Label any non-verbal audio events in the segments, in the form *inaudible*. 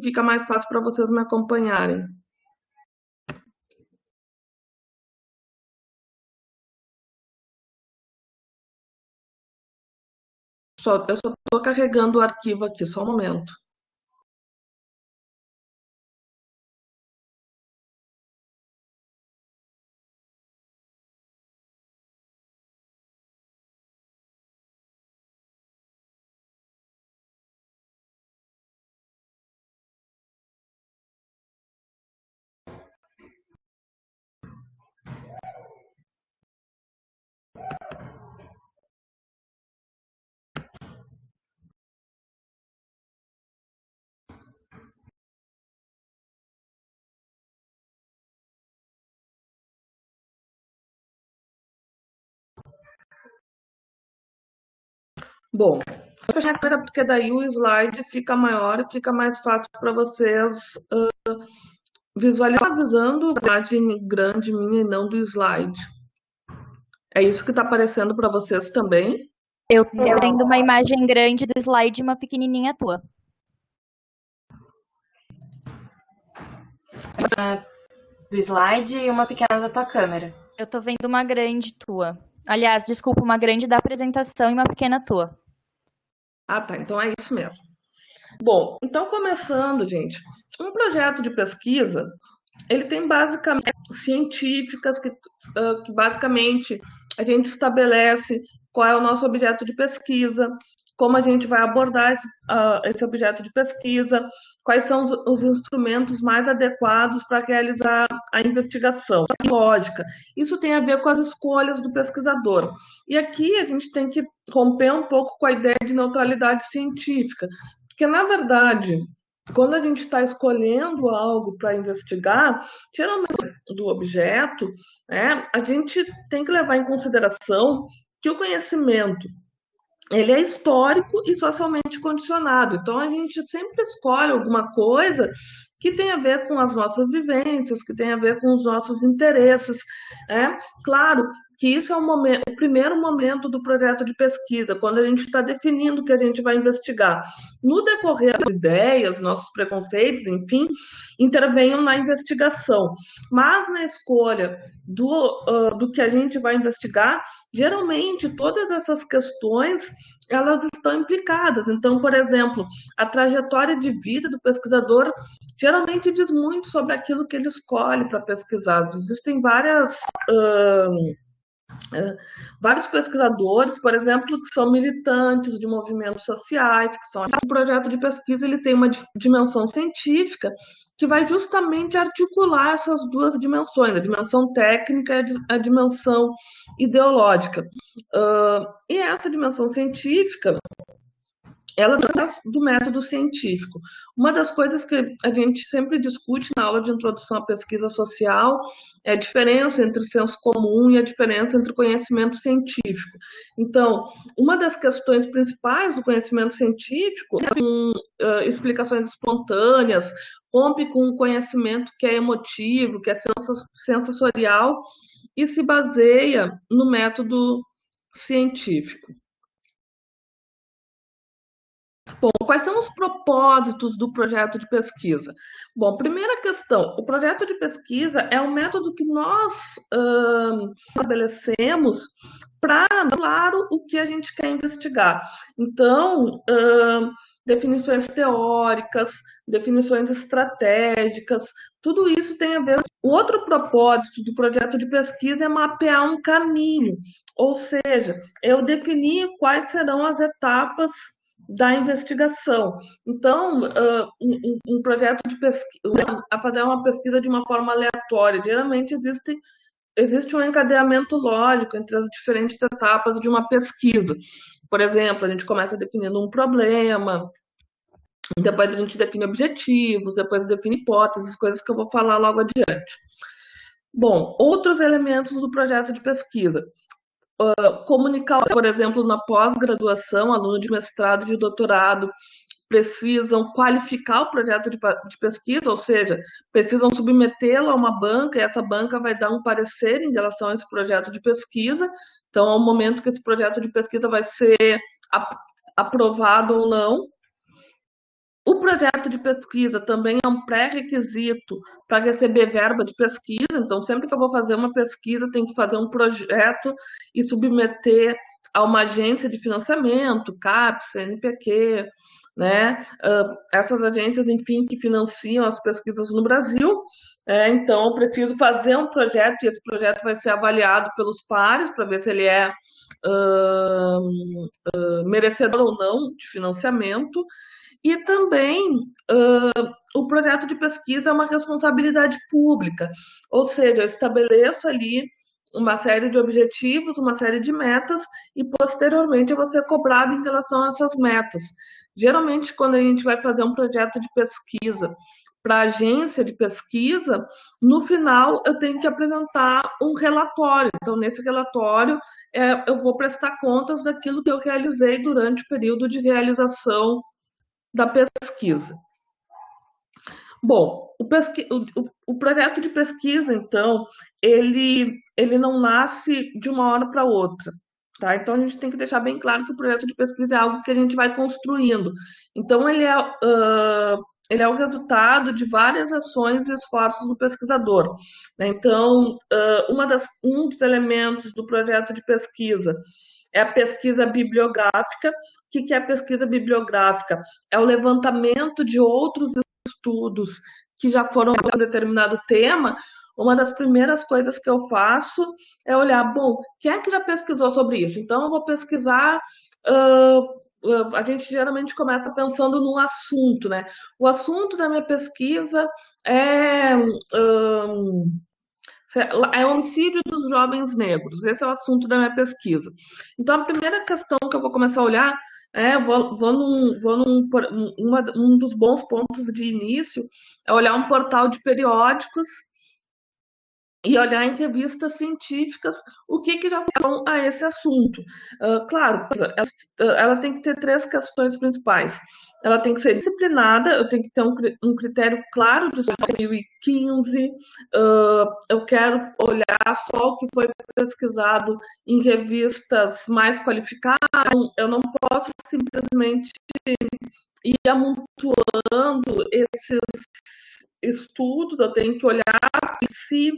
que fica mais fácil para vocês me acompanharem. Só, eu só estou carregando o arquivo aqui, só um momento. Bom, vou fechar a câmera porque daí o slide fica maior e fica mais fácil para vocês uh, visualizando a imagem grande minha e não do slide. É isso que está aparecendo para vocês também? Eu estou vendo uma imagem grande do slide e uma pequenininha tua. do slide e uma pequena da tua câmera. Eu estou vendo uma grande tua. Aliás, desculpa, uma grande da apresentação e uma pequena tua. Ah, tá. Então é isso mesmo. Bom, então começando, gente, um projeto de pesquisa, ele tem basicamente científicas que, uh, que basicamente a gente estabelece qual é o nosso objeto de pesquisa, como a gente vai abordar esse, uh, esse objeto de pesquisa, quais são os, os instrumentos mais adequados para realizar a investigação. Lógica. Isso tem a ver com as escolhas do pesquisador. E aqui a gente tem que romper um pouco com a ideia de neutralidade científica, porque, na verdade, quando a gente está escolhendo algo para investigar, geralmente do objeto, né, a gente tem que levar em consideração que o conhecimento ele é histórico e socialmente condicionado. Então a gente sempre escolhe alguma coisa que tem a ver com as nossas vivências, que tem a ver com os nossos interesses. É claro que isso é o, momento, o primeiro momento do projeto de pesquisa, quando a gente está definindo o que a gente vai investigar. No decorrer das ideias, nossos preconceitos, enfim, intervenham na investigação. Mas na escolha do, uh, do que a gente vai investigar, geralmente todas essas questões elas estão implicadas. Então, por exemplo, a trajetória de vida do pesquisador geralmente diz muito sobre aquilo que ele escolhe para pesquisar. Existem várias. Uh, Uh, vários pesquisadores, por exemplo, que são militantes de movimentos sociais, que são o projeto de pesquisa, ele tem uma dimensão científica que vai justamente articular essas duas dimensões, a dimensão técnica e a dimensão ideológica. Uh, e essa dimensão científica ela do método científico. Uma das coisas que a gente sempre discute na aula de introdução à pesquisa social é a diferença entre senso comum e a diferença entre conhecimento científico. Então, uma das questões principais do conhecimento científico é com uh, explicações espontâneas, rompe com um conhecimento que é emotivo, que é sensorial e se baseia no método científico. Bom, quais são os propósitos do projeto de pesquisa? Bom, primeira questão: o projeto de pesquisa é um método que nós estabelecemos para, claro, o que a gente quer investigar. Então, definições teóricas, definições estratégicas, tudo isso tem a ver. O outro propósito do projeto de pesquisa é mapear um caminho, ou seja, eu definir quais serão as etapas da investigação. Então, uh, um, um, projeto de pesquisa, a fazer uma pesquisa de uma forma aleatória, geralmente existe, existe um encadeamento lógico entre as diferentes etapas de uma pesquisa. Por exemplo, a gente começa definindo um problema, depois a gente define objetivos, depois define hipóteses, coisas que eu vou falar logo adiante. Bom, outros elementos do projeto de pesquisa uh, comunicar, por exemplo, na pós-graduação, aluno de mestrado, de doutorado, precisam qualificar o projeto de, de pesquisa, ou seja, precisam submetê-lo a uma banca e essa banca vai dar um parecer em relação a esse projeto de pesquisa. Então, ao momento que esse projeto de pesquisa vai ser aprovado ou não. O projeto de pesquisa também é um pré-requisito para receber verba de pesquisa, então sempre que eu vou fazer uma pesquisa, tem que fazer um projeto e submeter a uma agência de financiamento, CAPES, CNPq, né? Uh, essas agências, enfim, que financiam as pesquisas no Brasil. É, então, eu preciso fazer um projeto e esse projeto vai ser avaliado pelos pares para ver se ele é uh, uh, merecedor ou não de financiamento. E também uh, o projeto de pesquisa é uma responsabilidade pública, ou seja, eu estabeleço ali uma série de objetivos, uma série de metas e posteriormente eu vou ser cobrado em relação a essas metas. Geralmente, quando a gente vai fazer um projeto de pesquisa para agência de pesquisa, no final eu tenho que apresentar um relatório. Então, nesse relatório, é, eu vou prestar contas daquilo que eu realizei durante o período de realização da pesquisa. Bom, o, pesqui... o, o, projeto de pesquisa, então, ele, ele não nasce de uma hora para outra. Tá? Então, a gente tem que deixar bem claro que o projeto de pesquisa é algo que a gente vai construindo. Então, ele é, uh, ele é o resultado de várias ações e esforços do pesquisador. Né? Então, uh, uma das, um dos elementos do projeto de pesquisa é a pesquisa bibliográfica. O que é a pesquisa bibliográfica? É o levantamento de outros estudos que já foram um determinado tema. Uma das primeiras coisas que eu faço é olhar, bom, quem é que já pesquisou sobre isso? Então, eu vou pesquisar. Uh, a gente geralmente começa pensando no assunto, né? O assunto da minha pesquisa é. É homicídio dos jovens negros. Esse é o assunto da minha pesquisa. Então, a primeira questão que eu vou começar a olhar é, vou, vou, num, vou num, uma, um dos bons pontos de início é olhar um portal de periódicos e olhar em revistas científicas o que, que já falam a esse assunto. Uh, claro, ela, ela, tem que ter três questões principais. Ela tem que ser disciplinada, eu tenho que ter um, um critério claro de 2015. Uh, eu quero olhar só o que foi pesquisado em revistas mais qualificadas. Eu não posso simplesmente ir amontoando esses estudos, eu tenho que olhar se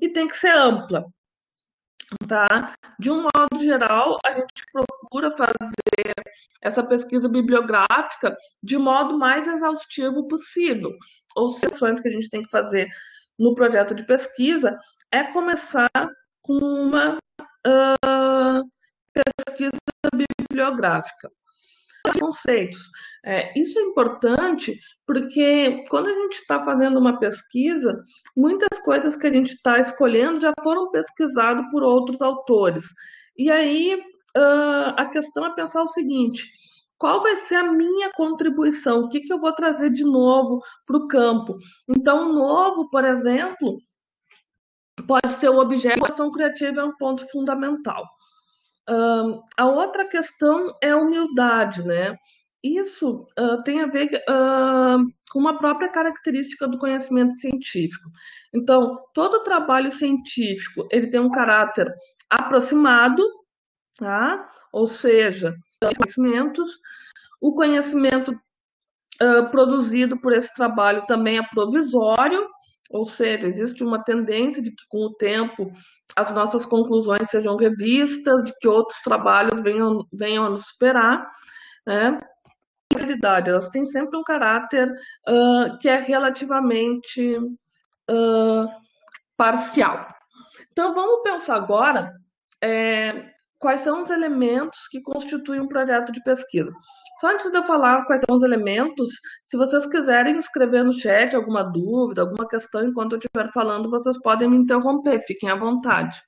e tem que ser ampla. Tá? De um modo geral, a gente procura fazer essa pesquisa bibliográfica de modo mais exaustivo possível. Ou sessões que a gente tem que fazer no projeto de pesquisa é começar com uma uh, pesquisa bibliográfica conceitos. É, isso é importante porque quando a gente está fazendo uma pesquisa, muitas coisas que a gente está escolhendo já foram pesquisadas por outros autores. E aí uh, a questão é pensar o seguinte: qual vai ser a minha contribuição? O que, que eu vou trazer de novo para o campo? Então, novo, por exemplo, pode ser o objeto, a ação criativa é um ponto fundamental. Uh, a outra questão é humildade, né? Isso uh, tem a ver uh, com uma própria característica do conhecimento científico. Então, todo trabalho científico ele tem um caráter aproximado, tá? Ou seja, conhecimentos. O conhecimento produzido por esse trabalho também é provisório, ou seja, existe uma tendência de que, com o tempo, as nossas conclusões sejam revistas, de que outros trabalhos venham, venham a nos superar. Né? realidade, elas têm sempre um caráter uh, que é relativamente uh, parcial. Então, vamos pensar agora é, quais são os elementos que constituem um projeto de pesquisa. Só antes de eu falar quais são os elementos, se vocês quiserem escrever no chat alguma dúvida, alguma questão enquanto eu estiver falando, vocês podem me interromper, fiquem à vontade.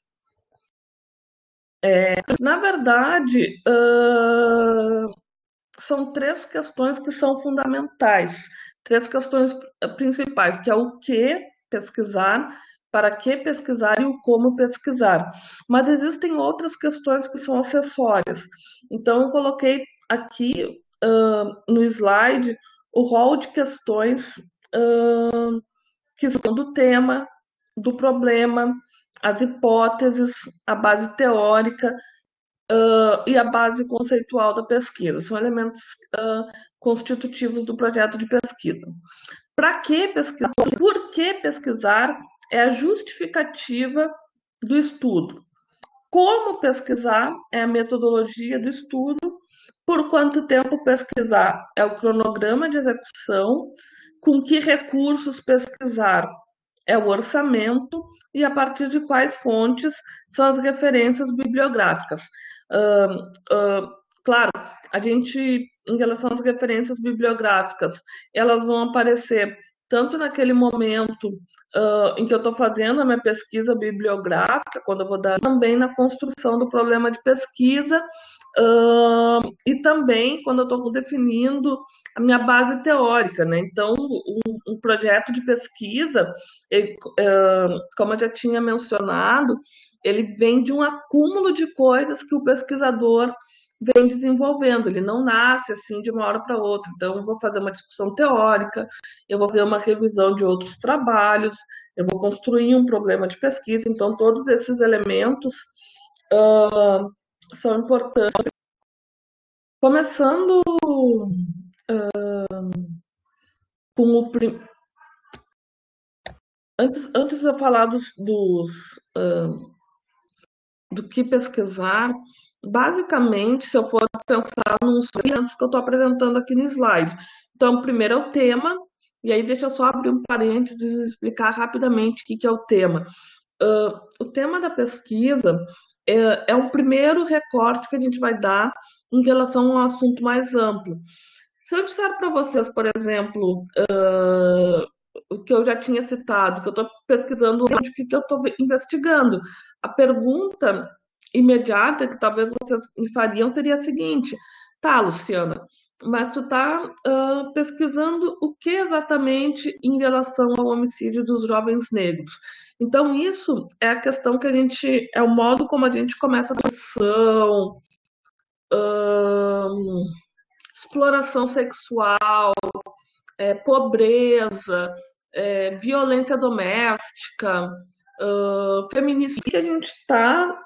É, na verdade, uh, são três questões que são fundamentais, três questões principais, que é o que pesquisar, para que pesquisar e o como pesquisar. Mas existem outras questões que são acessórias. Então, eu coloquei aqui uh, no slide o rol de questões uh, que são do tema, do problema, as hipóteses, a base teórica, uh, e a base conceitual da pesquisa. São elementos constitutivos do projeto de pesquisa. Para que pesquisar? Por que pesquisar é a justificativa do estudo. Como pesquisar é a metodologia do estudo. Por quanto tempo pesquisar é o cronograma de execução. Com que recursos pesquisar é o orçamento e a partir de quais fontes são as referências bibliográficas. Uh, uh, claro, a gente, em relação às referências bibliográficas, elas vão aparecer tanto naquele momento uh, em que eu estou fazendo a minha pesquisa bibliográfica, quando eu vou dar, também na construção do problema de pesquisa, uh, e também quando eu estou definindo a minha base teórica. Né? Então, um, um projeto de pesquisa, ele, uh, como eu já tinha mencionado, ele vem de um acúmulo de coisas que o pesquisador vem desenvolvendo, ele não nasce assim de uma hora para outra. Então, eu vou fazer uma discussão teórica, eu vou fazer uma revisão de outros trabalhos, eu vou construir um problema de pesquisa. Então, todos esses elementos uh, são importantes. Começando uh, com o. Prim... Antes, antes de eu falar dos, dos uh, do que pesquisar, Basicamente, se eu for pensar nos elementos que eu estou apresentando aqui no slide. Então, primeiro é o tema, e aí deixa eu só abrir um parênteses e explicar rapidamente o que, que é o tema. Uh, o tema da pesquisa é, é um primeiro recorte que a gente vai dar em relação a um assunto mais amplo. Se eu disser para vocês, por exemplo, uh, o que eu já tinha citado, que eu estou pesquisando onde que eu estou investigando, a pergunta imediata que talvez vocês me fariam seria a seguinte: tá, Luciana, mas tu tá uh, pesquisando o que exatamente em relação ao homicídio dos jovens negros. Então, isso é a questão que a gente. é o modo como a gente começa a discussão, uh, exploração sexual, é, pobreza, é, violência doméstica, uh, feminicídio, que a gente está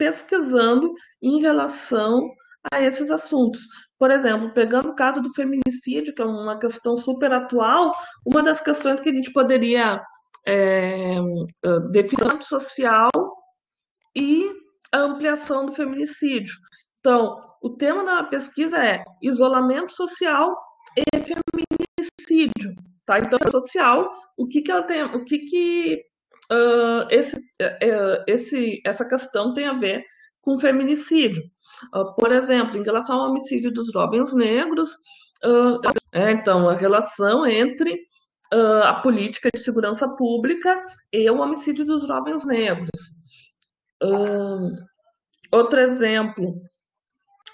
pesquisando em relação a esses assuntos. Por exemplo, pegando o caso do feminicídio, que é uma questão super atual, uma das questões que a gente poderia é, definir social e a ampliação do feminicídio. Então, o tema da pesquisa é isolamento social e feminicídio. Tá? Então, social, o que, que ela tem, o que, que uh, esse, uh, esse, essa questão tem a ver com feminicídio. Uh, por exemplo, em relação ao homicídio dos jovens negros, é, então, a relação entre a política de segurança pública e o homicídio dos jovens negros. outro exemplo,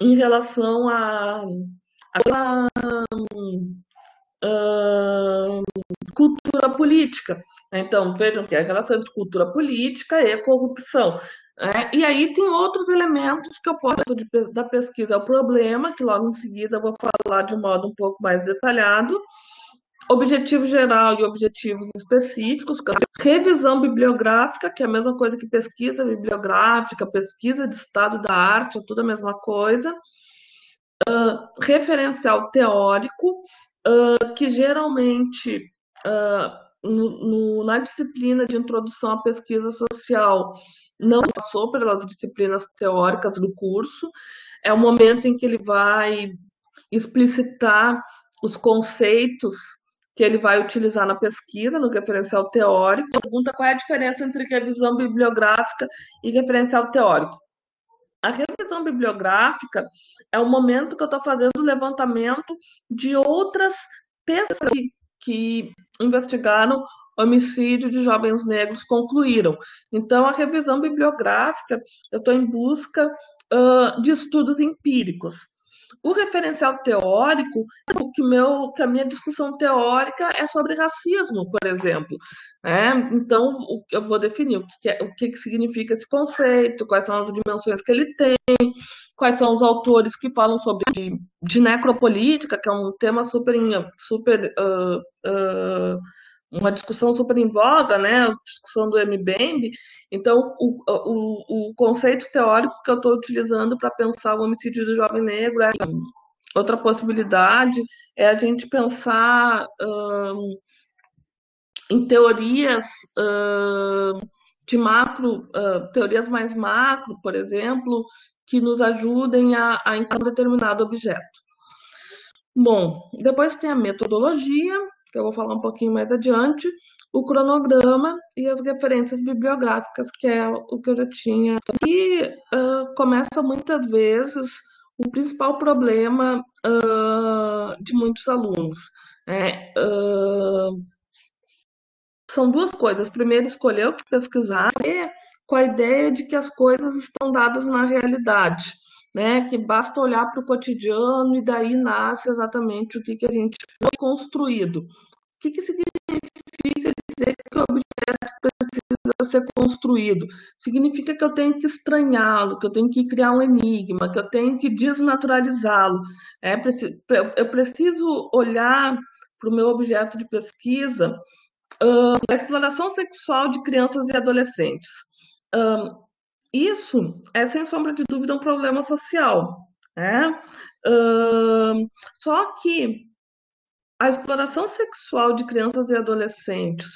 em relação a, a cultura política. Então, vejam que é a relação entre cultura política e corrupção. É, e aí tem outros elementos que eu posso de, da pesquisa é o problema, que logo em seguida eu vou falar de modo um pouco mais detalhado. Objetivo geral e objetivos específicos, é revisão bibliográfica, que é a mesma coisa que pesquisa bibliográfica, pesquisa de estado da arte, é tudo a mesma coisa. Uh, referencial teórico, uh, que geralmente uh, no, no, na disciplina de introdução à pesquisa social não passou pelas disciplinas teóricas do curso. É o momento em que ele vai explicitar os conceitos que ele vai utilizar na pesquisa, no referencial teórico. Pergunta qual é a diferença entre revisão bibliográfica e referencial teórico. A revisão bibliográfica é o momento que eu estou fazendo o levantamento de outras pesquisas que investigaram homicídio de jovens negros concluíram. Então, a revisão bibliográfica, eu estou em busca uh, de estudos empíricos. O referencial teórico, o que, meu, que a minha discussão teórica é sobre racismo, por exemplo. Né? Então, eu vou definir o, que, é, o que significa esse conceito, quais são as dimensões que ele tem, quais são os autores que falam sobre de, de necropolítica, que é um tema super, super uh, uh, uma discussão super em voga, né, a discussão do MBEMB. Então, o, o, o conceito teórico que eu estou utilizando para pensar o homicídio do jovem negro é outra possibilidade é a gente pensar hum, em teorias hum, de macro, hum, teorias mais macro, por exemplo, que nos ajudem a, a encontrar um determinado objeto. Bom, depois tem a metodologia, que eu vou falar um pouquinho mais adiante, o cronograma e as referências bibliográficas, que é o que eu já tinha. E uh, começa muitas vezes o principal problema uh, de muitos alunos. Né? Uh, são duas coisas. Primeiro, escolher o que pesquisar e com a ideia de que as coisas estão dadas na realidade. Né, que basta olhar para o cotidiano e daí nasce exatamente o que, que a gente foi construído. O que, que significa dizer que o objeto precisa ser construído? Significa que eu tenho que estranhá-lo, que eu tenho que criar um enigma, que eu tenho que desnaturalizá-lo. É, eu preciso olhar para o meu objeto de pesquisa uh, a exploração sexual de crianças e adolescentes. Isso é, sem sombra de dúvida, um problema social. Né? Uh, só que a exploração sexual de crianças e adolescentes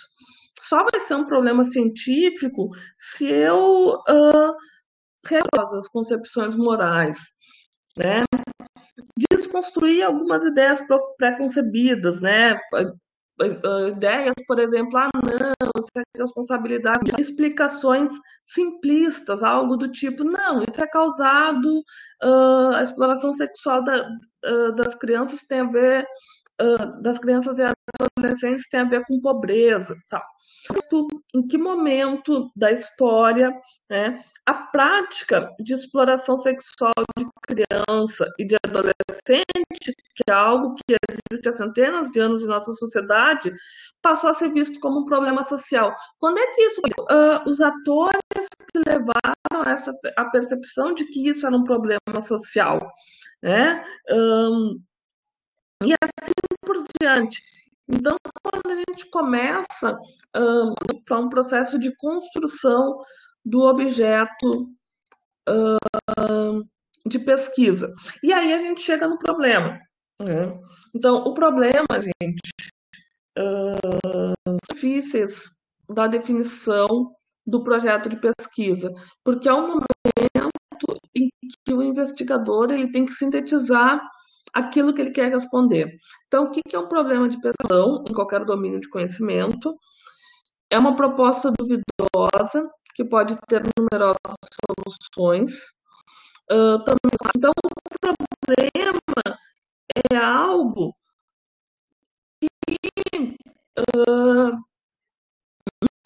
só vai ser um problema científico se eu uh, as concepções morais, né? Desconstruir algumas ideias pré-concebidas, né? Ideias, por exemplo, ah, não, isso é responsabilidade, explicações simplistas, algo do tipo, não, isso é causado, uh, a exploração sexual da, uh, das crianças tem a ver, uh, das crianças e adolescentes tem a ver com pobreza, tal em que momento da história né, a prática de exploração sexual de criança e de adolescente, que é algo que existe há centenas de anos em nossa sociedade, passou a ser visto como um problema social. Quando é que isso, uh, os atores que levaram essa a percepção de que isso era um problema social, né? Um, e assim por diante. Então, quando a gente começa um, um processo de construção do objeto um, de pesquisa. E aí a gente chega no problema. Né? Então, o problema, gente, um, difíceis da definição do projeto de pesquisa, porque é um momento em que o investigador ele tem que sintetizar aquilo que ele quer responder. Então, o que é um problema de pesquisa em qualquer domínio de conhecimento? É uma proposta duvidosa, que pode ter numerosas soluções. Então, o problema é algo que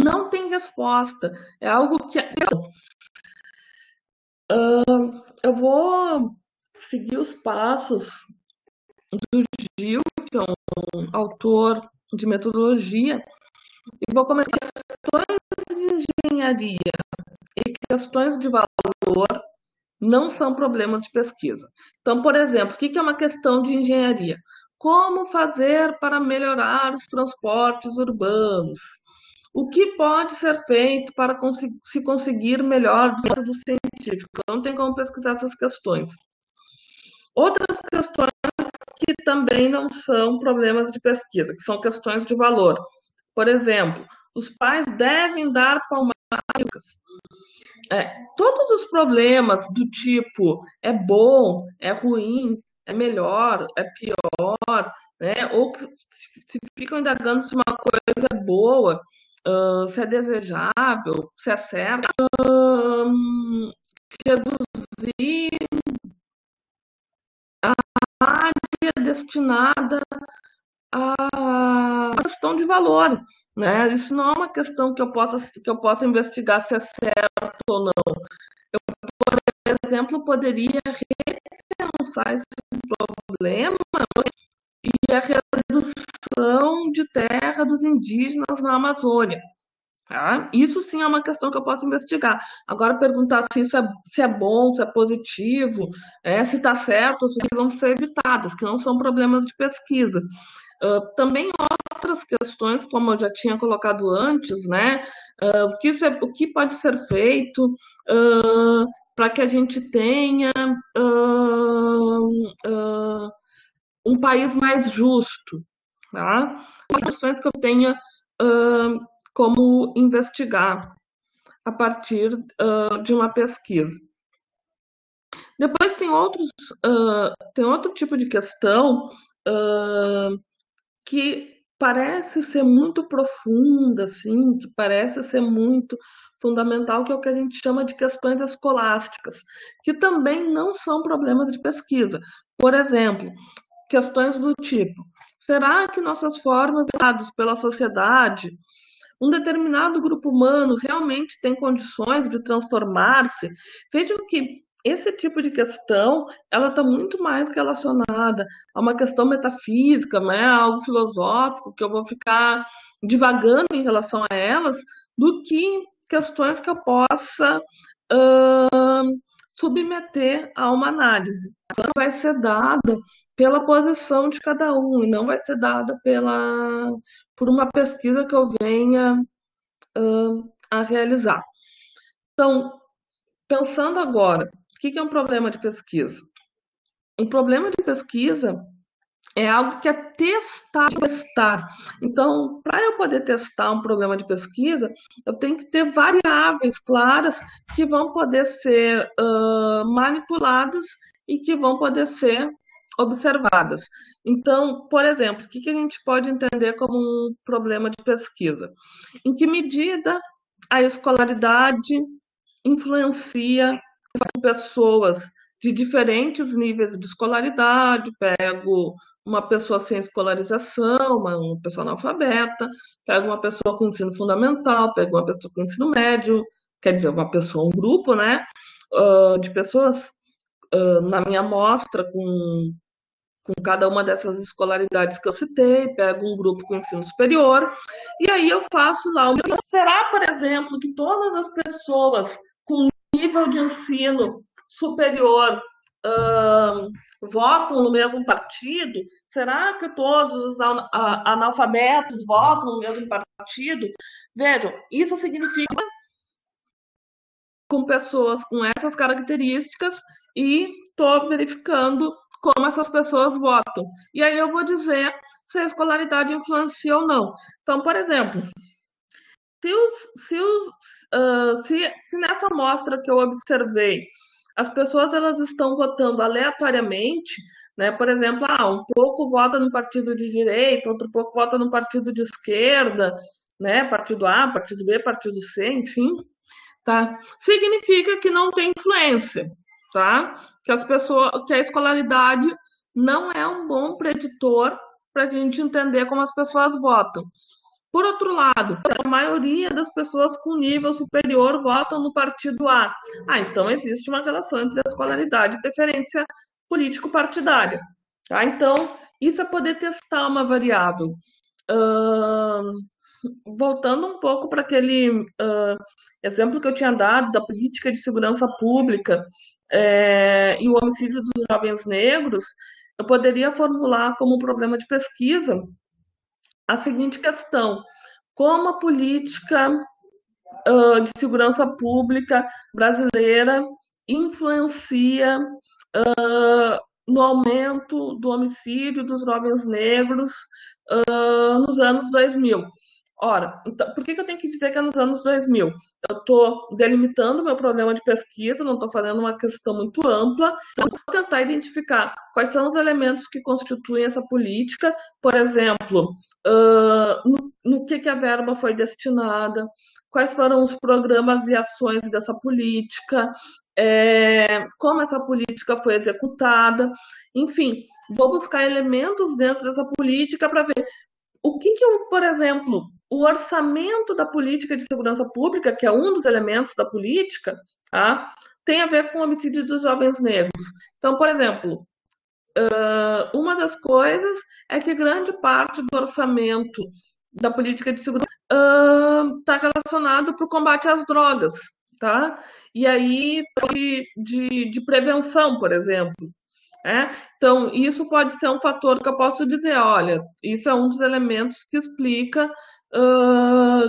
não tem resposta. É algo que. Uh, eu vou seguir os passos do Gil, que é um autor de metodologia, e vou começar questões de engenharia e questões de valor não são problemas de pesquisa. Então, por exemplo, o que é uma questão de engenharia? Como fazer para melhorar os transportes urbanos? O que pode ser feito para se conseguir melhor do científico? Não tem como pesquisar essas questões. Outras questões que também não são problemas de pesquisa, que são questões de valor. Por exemplo, os pais devem dar palmadas. É, todos os problemas do tipo é bom, é ruim, é melhor, é pior, né? ou se ficam indagando se uma coisa é boa, uh, se é desejável, se é certo, uh, reduzir área destinada à questão de valor. Né? Isso não é uma questão que eu possa, que eu possa investigar se é certo ou não. Eu, por exemplo, poderia repensar esse problema e a redução de terra dos indígenas na Amazônia. Tá? Isso sim é uma questão que eu posso investigar. Agora, perguntar se isso é, se é bom, se é positivo, é, se está certo, se vão ser evitadas, que não são problemas de pesquisa. Uh, também outras questões, como eu já tinha colocado antes, né? Uh, o, que ser, o que pode ser feito uh, para que a gente tenha um país mais justo, tá? Questões que eu tenha como investigar a partir de uma pesquisa. Depois tem outros, tem outro tipo de questão que parece ser muito profunda, assim, que parece ser muito fundamental, que é o que a gente chama de questões escolásticas, que também não são problemas de pesquisa. Por exemplo, questões do tipo: será que nossas formas dadas pela sociedade um determinado grupo humano realmente tem condições de transformar-se? Vejam que esse tipo de questão ela está muito mais relacionada a uma questão metafísica, né, algo filosófico, que eu vou ficar divagando em relação a elas, do que questões que eu possa uh, submeter a uma análise. Ela vai ser dada pela posição de cada um e não vai ser dada pela, por uma pesquisa que eu venha uh, a realizar. Então, pensando agora que, que é um problema de pesquisa? Um problema de pesquisa é algo que é testar, testar. Então, para eu poder testar um problema de pesquisa, eu tenho que ter variáveis claras que vão poder ser uh, manipuladas e que vão poder ser observadas. Então, por exemplo, o que, que a gente pode entender como um problema de pesquisa? Em que medida a escolaridade influencia pessoas de diferentes níveis de escolaridade, pego uma pessoa sem escolarização, uma, uma pessoa analfabeta, pego uma pessoa com ensino fundamental, pego uma pessoa com ensino médio, quer dizer, uma pessoa, um grupo, né, uh, de pessoas uh, na minha amostra com, com cada uma dessas escolaridades que eu citei, pego um grupo com ensino superior, e aí eu faço lá. Será, por exemplo, que todas as pessoas com nível de ensino superior uh, votam no mesmo partido? Será que todos os analfabetos votam no mesmo partido? Vejam, isso significa com pessoas com essas características e estou verificando como essas pessoas votam. E aí eu vou dizer se a escolaridade influencia ou não. Então, por exemplo, se, os, se, os, uh, se, se nessa amostra que eu observei, as pessoas elas estão votando aleatoriamente, né? Por exemplo, ah, um pouco vota no partido de direita, outro pouco vota no partido de esquerda, né? Partido A, partido B, partido C, enfim, tá? Significa que não tem influência, tá? Que as pessoas, que a escolaridade não é um bom preditor para a gente entender como as pessoas votam. Por outro lado, a maioria das pessoas com nível superior votam no partido A. Ah, então existe uma relação entre a escolaridade e preferência político-partidária. Tá? Então, isso é poder testar uma variável. Uh, voltando um pouco para aquele uh, exemplo que eu tinha dado da política de segurança pública é, e o homicídio dos jovens negros, eu poderia formular como um problema de pesquisa a seguinte questão: como a política uh, de segurança pública brasileira influencia uh, no aumento do homicídio dos jovens negros uh, nos anos 2000? Ora, então, por que, que eu tenho que dizer que é nos anos 2000? Eu estou delimitando meu problema de pesquisa, não estou fazendo uma questão muito ampla, então vou tentar identificar quais são os elementos que constituem essa política, por exemplo, uh, no, no que, que a verba foi destinada, quais foram os programas e ações dessa política, é, como essa política foi executada, enfim, vou buscar elementos dentro dessa política para ver o que, que, por exemplo, o orçamento da política de segurança pública, que é um dos elementos da política, tá, tem a ver com o homicídio dos jovens negros. Então, por exemplo, uma das coisas é que grande parte do orçamento da política de segurança está relacionado para o combate às drogas, tá? E aí de, de, de prevenção, por exemplo. Né? Então, isso pode ser um fator que eu posso dizer, olha, isso é um dos elementos que explica, uh,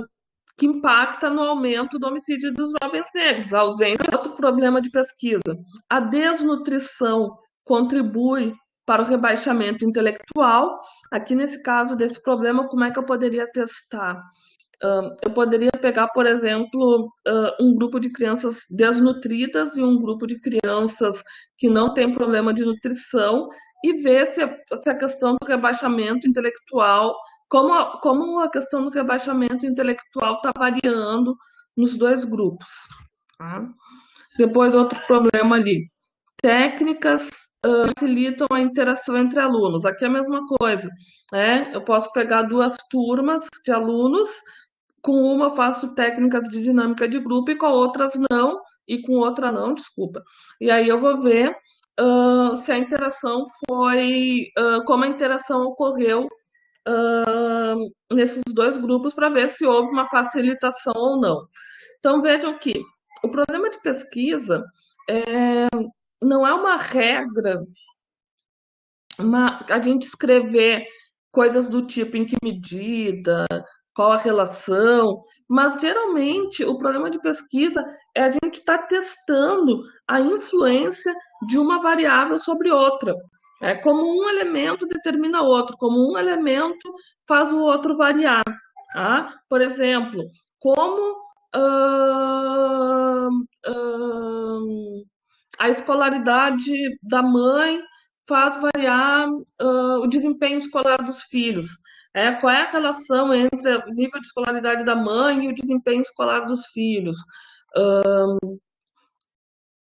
que impacta no aumento do homicídio dos jovens negros. A ausência outro problema de pesquisa. A desnutrição contribui para o rebaixamento intelectual. Aqui, nesse caso desse problema, como é que eu poderia testar? eu poderia pegar, por exemplo, um grupo de crianças desnutridas e um grupo de crianças que não tem problema de nutrição e ver se a, questão do rebaixamento intelectual, como a, como a questão do rebaixamento intelectual está variando nos dois grupos. Tá? Depois, outro problema ali. Técnicas facilitam a interação entre alunos. Aqui é a mesma coisa. Né? Eu posso pegar duas turmas de alunos com uma faço técnicas de dinâmica de grupo e com outras não, e com outra não, desculpa. E aí eu vou ver uh, se a interação foi, uh, como a interação ocorreu uh, nesses dois grupos para ver se houve uma facilitação ou não. Então vejam que o problema de pesquisa é, não é uma regra, uma, a gente escrever coisas do tipo em que medida, qual a relação, mas geralmente o problema de pesquisa é a gente estar tá testando a influência de uma variável sobre outra. É como um elemento determina outro, como um elemento faz o outro variar. Tá? Por exemplo, como uh, uh, a escolaridade da mãe faz variar uh, o desempenho escolar dos filhos. É, qual é a relação entre o nível de escolaridade da mãe e o desempenho escolar dos filhos? Um,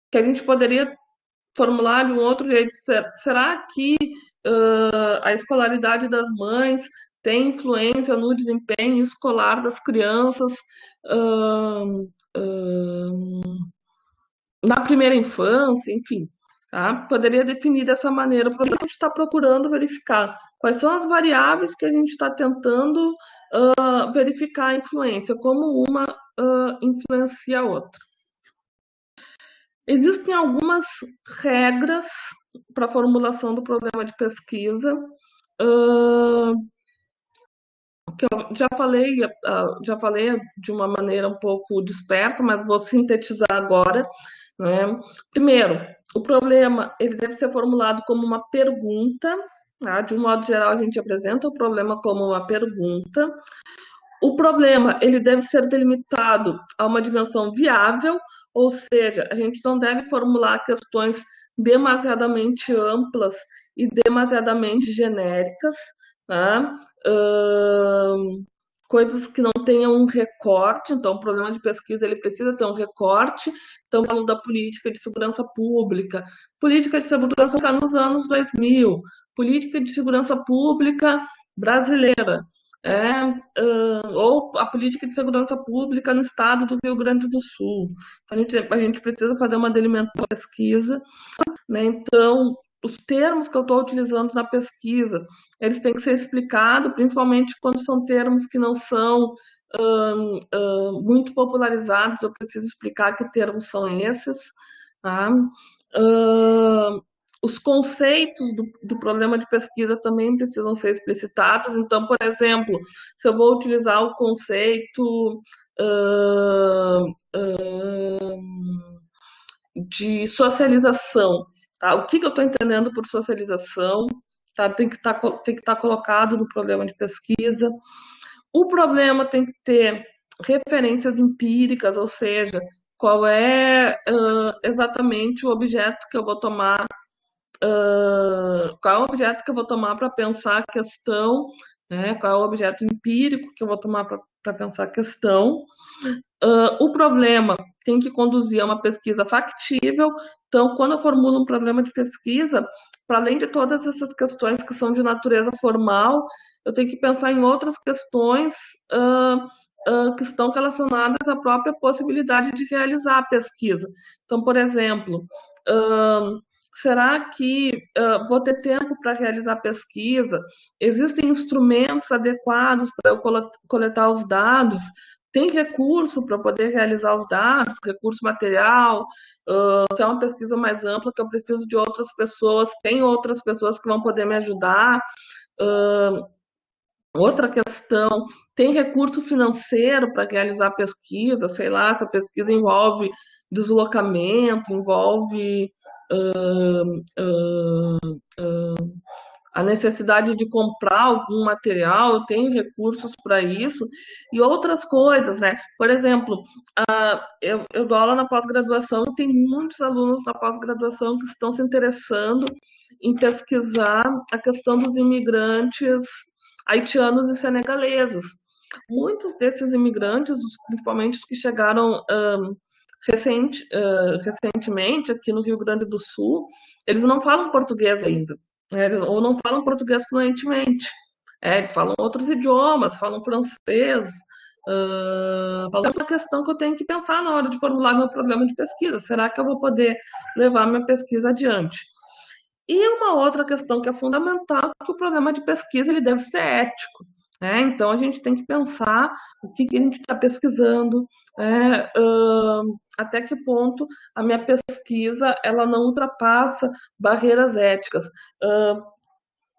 que a gente poderia formular de um outro jeito. Será que uh, a escolaridade das mães tem influência no desempenho escolar das crianças uh, uh, na primeira infância, enfim? Tá? Poderia definir dessa maneira. É a gente está procurando verificar quais são as variáveis que a gente está tentando verificar a influência, como uma influencia a outra. Existem algumas regras para a formulação do problema de pesquisa. Uh, que eu já falei, já falei de uma maneira um pouco dispersa, mas vou sintetizar agora. Né? Primeiro, o problema ele deve ser formulado como uma pergunta. Tá? De um modo geral, a gente apresenta o problema como uma pergunta. O problema ele deve ser delimitado a uma dimensão viável, ou seja, a gente não deve formular questões demasiadamente amplas e demasiadamente genéricas. Uh, coisas que não tenham um recorte, então o problema de pesquisa ele precisa ter um recorte, então falando da política de segurança pública, política de segurança pública nos anos 2000, política de segurança pública brasileira, é, uh, ou a política de segurança pública no estado do Rio Grande do Sul. A gente, a gente precisa fazer uma delimentação da pesquisa, né? então os termos que eu estou utilizando na pesquisa, eles têm que ser explicados, principalmente quando são termos que não são muito popularizados, eu preciso explicar que termos são esses. Tá? Os conceitos do, do, problema de pesquisa também precisam ser explicitados. Então, por exemplo, se eu vou utilizar o conceito de socialização, Tá? O que, que eu estou entendendo por socialização? Tá? Tem que tá, estar tá colocado no problema de pesquisa. O problema tem que ter referências empíricas, ou seja, qual é uh, exatamente o objeto que eu vou tomar, uh, qual é o objeto que eu vou tomar para pensar a questão, né? qual é o objeto empírico que eu vou tomar para pensar a questão. Uh, o problema tem que conduzir a uma pesquisa factível. Então, quando eu formulo um problema de pesquisa, para além de todas essas questões que são de natureza formal, eu tenho que pensar em outras questões uh, uh, que estão relacionadas à própria possibilidade de realizar a pesquisa. Então, por exemplo, será que uh, vou ter tempo para realizar pesquisa? Existem instrumentos adequados para eu coletar os dados? tem recurso para poder realizar os dados, recurso material, uh, se é uma pesquisa mais ampla que eu preciso de outras pessoas, tem outras pessoas que vão poder me ajudar. Uh, outra questão, tem recurso financeiro para realizar pesquisa, sei lá, se a pesquisa envolve deslocamento, envolve a necessidade de comprar algum material, eu tenho recursos para isso, e outras coisas, né? Por exemplo, eu, eu dou aula na pós-graduação tem muitos alunos na pós-graduação que estão se interessando em pesquisar a questão dos imigrantes haitianos e senegaleses. Muitos desses imigrantes, principalmente os que chegaram recente, uh, recentemente aqui no Rio Grande do Sul, eles não falam português ainda, né? ou não falam português fluentemente. É, eles falam outros idiomas, falam francês. Uh, é uma questão que eu tenho que pensar na hora de formular meu programa de pesquisa. Será que eu vou poder levar minha pesquisa adiante? E uma outra questão que é fundamental é que o programa de pesquisa ele deve ser ético. Né? Então, a gente tem que pensar o que, que a gente está pesquisando, é, uh, até que ponto a minha pesquisa ela não ultrapassa barreiras éticas.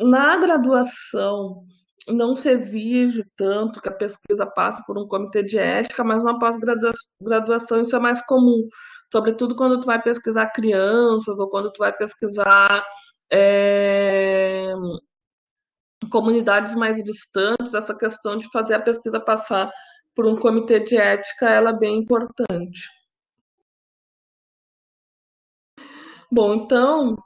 Na graduação, não se exige tanto que a pesquisa passe por um comitê de ética, mas na pós-graduação isso é mais comum, sobretudo quando tu vai pesquisar crianças ou quando tu vai pesquisar é, comunidades mais distantes, essa questão de fazer a pesquisa passar por um comitê de ética, ela é bem importante. Bom, então,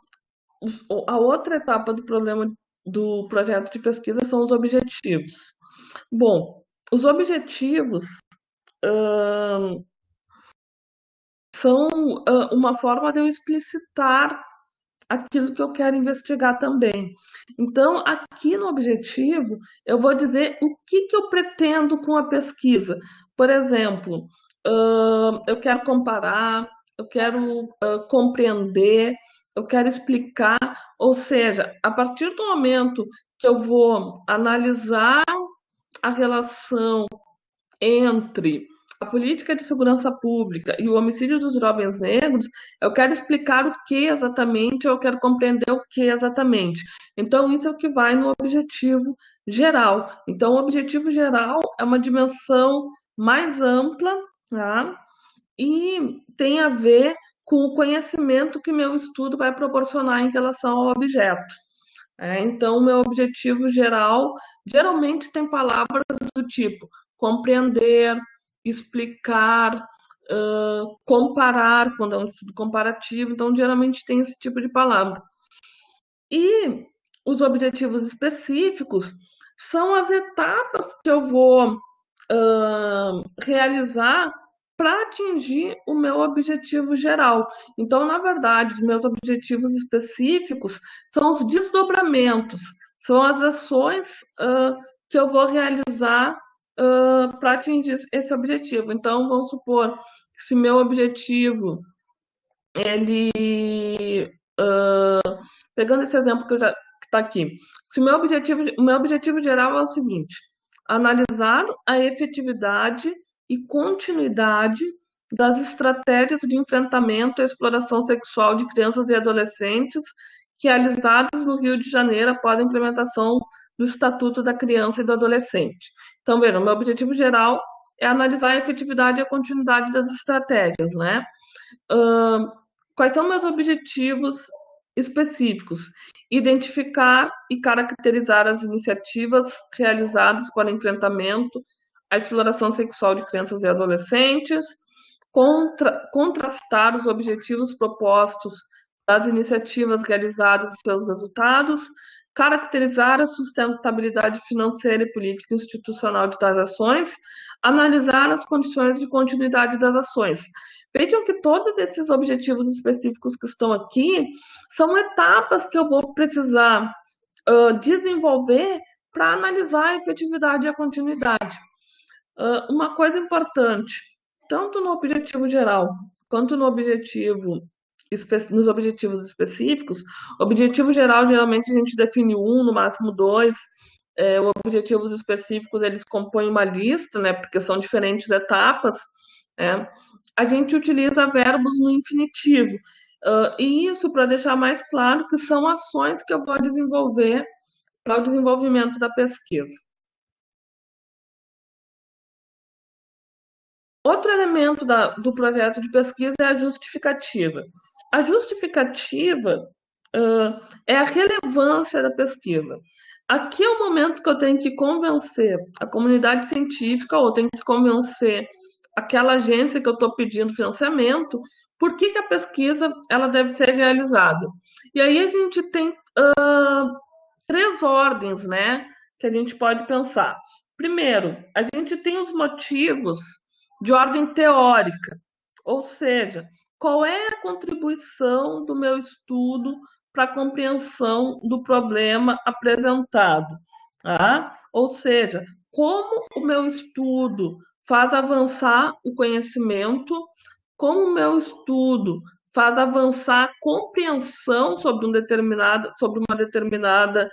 a outra etapa do problema do projeto de pesquisa são os objetivos. Bom, os objetivos hum, são hum, uma forma de eu explicitar aquilo que eu quero investigar também. Então, aqui no objetivo, eu vou dizer o que, que eu pretendo com a pesquisa. Por exemplo, uh, eu quero comparar, eu quero uh, compreender, eu quero explicar, ou seja, a partir do momento que eu vou analisar a relação entre a política de segurança pública e o homicídio dos jovens negros, eu quero explicar o que exatamente, eu quero compreender o que exatamente. Então, isso é o que vai no objetivo geral. Então, o objetivo geral é uma dimensão mais ampla, tá? E tem a ver com o conhecimento que meu estudo vai proporcionar em relação ao objeto. É, então, meu objetivo geral geralmente tem palavras do tipo compreender, explicar, uh, comparar, quando é um estudo comparativo, então geralmente tem esse tipo de palavra. E os objetivos específicos são as etapas que eu vou uh, realizar para atingir o meu objetivo geral. Então, na verdade, os meus objetivos específicos são os desdobramentos, são as ações uh, que eu vou realizar uh, para atingir esse objetivo. Então, vamos supor que se meu objetivo, ele, uh, pegando esse exemplo que está aqui, se meu objetivo, meu objetivo geral é o seguinte: analisar a efetividade e continuidade das estratégias de enfrentamento à exploração sexual de crianças e adolescentes realizadas no Rio de Janeiro após a implementação do Estatuto da Criança e do Adolescente. Então, vejam, meu objetivo geral é analisar a efetividade e a continuidade das estratégias, né? Uh, quais são meus objetivos específicos? Identificar e caracterizar as iniciativas realizadas para enfrentamento à exploração sexual de crianças e adolescentes, contra, contrastar os objetivos propostos das iniciativas realizadas e seus resultados, caracterizar a sustentabilidade financeira e política institucional de tais ações, analisar as condições de continuidade das ações. Vejam que todos esses objetivos específicos que estão aqui são etapas que eu vou precisar uh, desenvolver para analisar a efetividade e a continuidade. Uh, uma coisa importante, tanto no objetivo geral quanto no objetivo nos objetivos específicos. Objetivo geral, geralmente a gente define um, no máximo dois. é, objetivos específicos eles compõem uma lista, né, porque são diferentes etapas, é, a gente utiliza verbos no infinitivo. Uh, e isso para deixar mais claro que são ações que eu vou desenvolver para o desenvolvimento da pesquisa. Outro elemento da, do projeto de pesquisa é a justificativa. A justificativa uh, é a relevância da pesquisa. Aqui é o momento que eu tenho que convencer a comunidade científica ou tenho que convencer aquela agência que eu estou pedindo financiamento por que, que, a pesquisa ela deve ser realizada. E aí a gente tem uh, três ordens né, que a gente pode pensar. Primeiro, a gente tem os motivos de ordem teórica, ou seja, qual é a contribuição do meu estudo para a compreensão do problema apresentado. Tá? Ou seja, como o meu estudo faz avançar o conhecimento, como o meu estudo faz avançar a compreensão sobre, um determinado, sobre uma determinada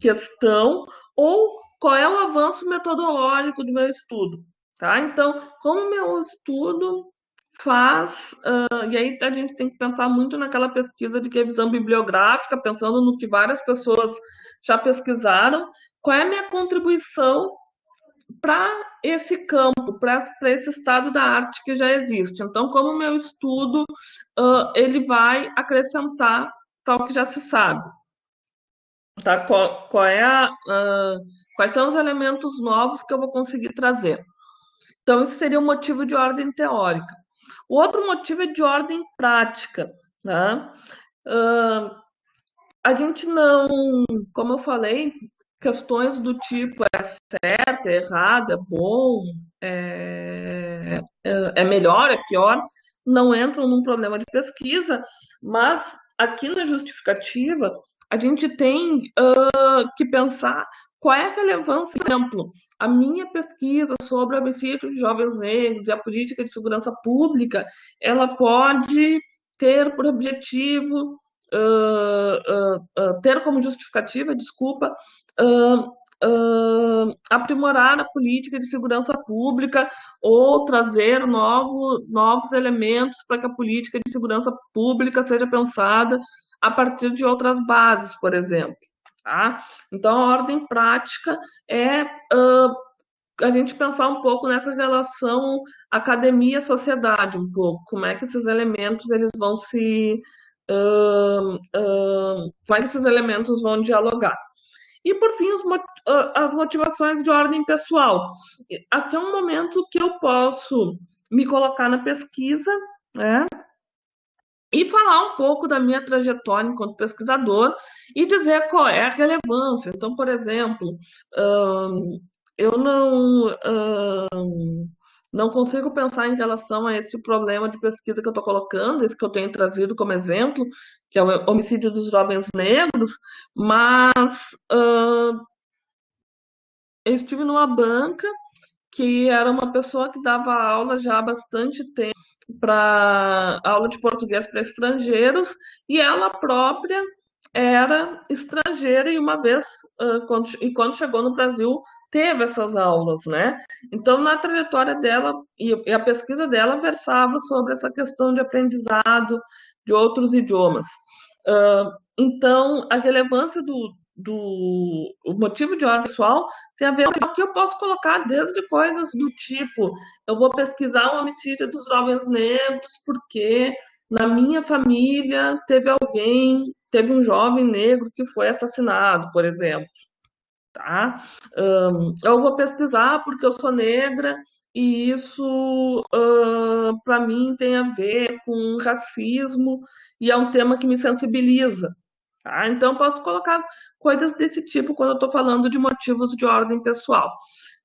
questão, ou qual é o avanço metodológico do meu estudo. Tá? Então, como o meu estudo faz, uh, e aí a gente tem que pensar muito naquela pesquisa de revisão bibliográfica, pensando no que várias pessoas já pesquisaram, qual é a minha contribuição para esse campo, para esse estado da arte que já existe. Então, como o meu estudo uh, ele vai acrescentar o que já se sabe. Tá? Qual, qual é a, uh, quais são os elementos novos que eu vou conseguir trazer? Então, esse seria o motivo de ordem teórica. O outro motivo é de ordem prática. Né? Uh, a gente não, como eu falei, questões do tipo é certo, é errado, é bom, é, é, é melhor, é pior, não entram num problema de pesquisa, mas aqui na justificativa a gente tem uh, que pensar qual é a relevância, por exemplo, a minha pesquisa sobre o homicídio de jovens negros e a política de segurança pública, ela pode ter por objetivo uh, uh, ter como justificativa, desculpa, aprimorar a política de segurança pública ou trazer novo, novos elementos para que a política de segurança pública seja pensada a partir de outras bases, por exemplo. Tá? Então, a ordem prática é uh, a gente pensar um pouco nessa relação academia-sociedade, um pouco, como é que esses elementos eles vão se uh, uh, como é que esses elementos vão dialogar. E, por fim, os, as motivações de ordem pessoal. Aqui é um momento que eu posso me colocar na pesquisa, né? E falar um pouco da minha trajetória enquanto pesquisador e dizer qual é a relevância. Então, por exemplo, eu não, não consigo pensar em relação a esse problema de pesquisa que eu estou colocando, esse que eu tenho trazido como exemplo, que é o homicídio dos jovens negros, mas uh, eu estive numa banca que era uma pessoa que dava aula já há bastante tempo para aula de português para estrangeiros e ela própria era estrangeira e uma vez uh, quando, e quando chegou no Brasil teve essas aulas, né? Então, na trajetória dela e a pesquisa dela versava sobre essa questão de aprendizado de outros idiomas. Uh, então, a relevância do, do o motivo de ordem pessoal tem a ver com o que eu posso colocar desde coisas do tipo eu vou pesquisar o homicídio dos jovens negros porque na minha família teve alguém, teve um jovem negro que foi assassinado, por exemplo tá? Um, eu vou pesquisar porque eu sou negra e isso uh, para mim tem a ver com racismo e é um tema que me sensibiliza. Tá? Então posso colocar coisas desse tipo quando eu estou falando de motivos de ordem pessoal.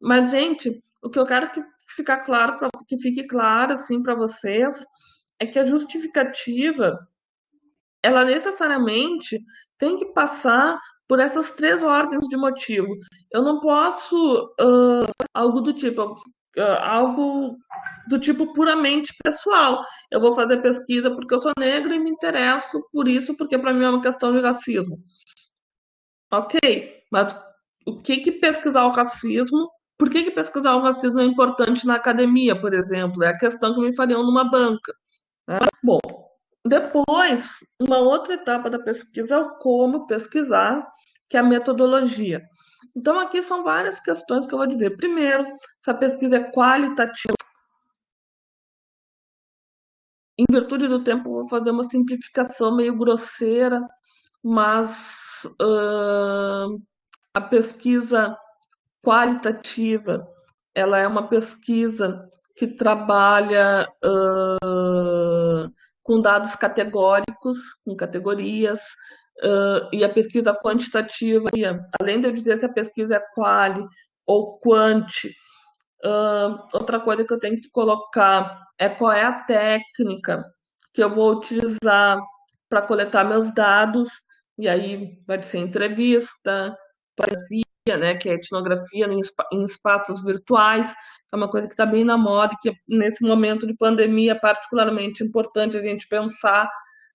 Mas gente, o que eu quero que ficar claro, pra, que fique claro assim para vocês, é que a justificativa ela necessariamente tem que passar por essas três ordens de motivo. Eu não posso uh, algo do tipo algo do tipo puramente pessoal. Eu vou fazer pesquisa porque eu sou negra e me interesso por isso porque para mim é uma questão de racismo. Ok, mas o que, que pesquisar o racismo, por que, que pesquisar o racismo é importante na academia, por exemplo, é a questão que me fariam numa banca. Né? Bom, depois, uma outra etapa da pesquisa é o como pesquisar, que é a metodologia. Então, aqui são várias questões que eu vou dizer. Primeiro, se a pesquisa é qualitativa. Em virtude do tempo, vou fazer uma simplificação meio grosseira, mas uh, a pesquisa qualitativa ela é uma pesquisa que trabalha uh, com dados categóricos, com categorias, uh, e a pesquisa quantitativa, além de eu dizer se a pesquisa é quali ou quanti, uh, outra coisa que eu tenho que colocar é qual é a técnica que eu vou utilizar para coletar meus dados, e aí vai ser entrevista, poesia, né, que é etnografia em espaços virtuais, é uma coisa que está bem na moda e que nesse momento de pandemia é particularmente importante a gente pensar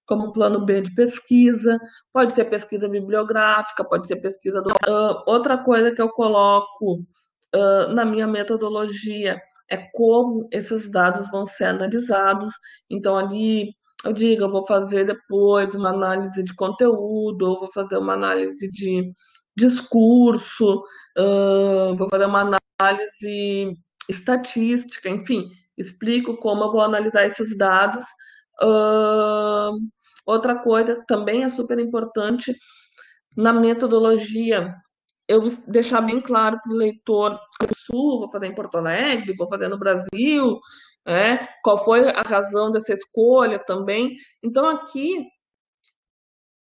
como plano B de pesquisa, pode ser pesquisa bibliográfica, pode ser pesquisa do... Uh, outra coisa que eu coloco uh, na minha metodologia é como esses dados vão ser analisados. Então, ali eu digo, eu vou fazer depois uma análise de conteúdo, ou vou fazer uma análise de discurso, uh, vou fazer uma análise estatística, enfim, explico como eu vou analisar esses dados. Uh, outra coisa também é super importante na metodologia, eu deixar bem claro para o leitor do Sul, vou fazer em Porto Alegre, vou fazer no Brasil, é, qual foi a razão dessa escolha também. Então, aqui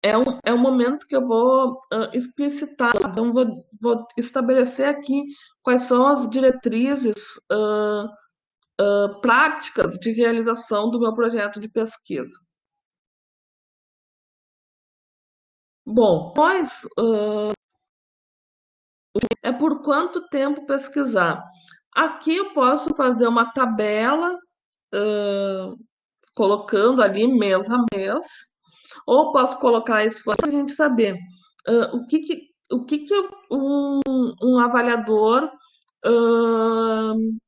é um, é um momento que eu vou uh, explicitar, então vou, vou estabelecer aqui quais são as diretrizes uh, uh, práticas de realização do meu projeto de pesquisa. Bom, nós é por quanto tempo pesquisar. Aqui eu posso fazer uma tabela colocando ali mês a mês, ou posso colocar isso para a gente saber uh, o que, que o que, que um, um avaliador uh,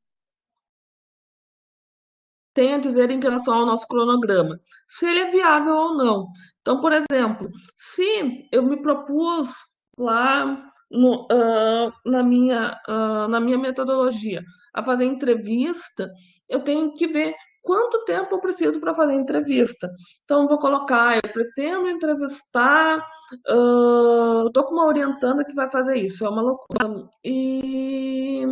tem a dizer em relação ao nosso cronograma, se ele é viável ou não. Então, por exemplo, se eu me propus lá no, uh, na, minha, uh, na minha metodologia a fazer entrevista, eu tenho que ver quanto tempo eu preciso para fazer entrevista. Então, vou colocar, eu pretendo entrevistar, uh, estou com uma orientanda que vai fazer isso, é uma loucura. E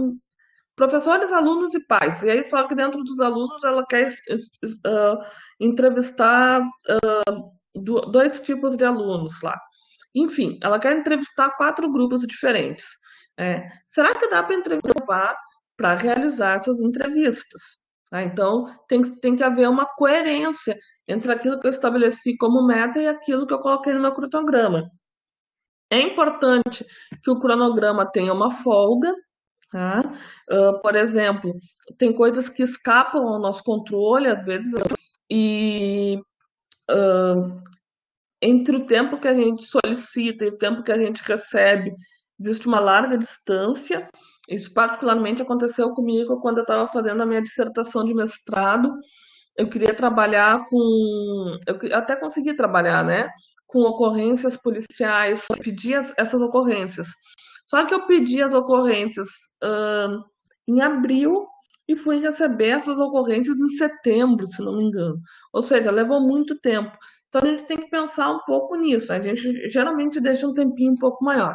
professores, alunos e pais. E aí, só que dentro dos alunos, ela quer uh, entrevistar uh, dois tipos de alunos lá. Enfim, ela quer entrevistar quatro grupos diferentes. É, será que dá para entrevistar para realizar essas entrevistas? Tá? Então, tem, tem que haver uma coerência entre aquilo que eu estabeleci como meta e aquilo que eu coloquei no meu cronograma. É importante que o cronograma tenha uma folga, tá? Uh, por exemplo, tem coisas que escapam ao nosso controle, às vezes, e uh, entre o tempo que a gente solicita e o tempo que a gente recebe, existe uma larga distância, isso particularmente aconteceu comigo quando eu estava fazendo a minha dissertação de mestrado. Eu queria trabalhar com. Eu até consegui trabalhar, né? Com ocorrências policiais, pedi essas ocorrências. Só que eu pedi as ocorrências uh, em abril e fui receber essas ocorrências em setembro, se não me engano. Ou seja, levou muito tempo. Então a gente tem que pensar um pouco nisso. A gente geralmente deixa um tempinho um pouco maior.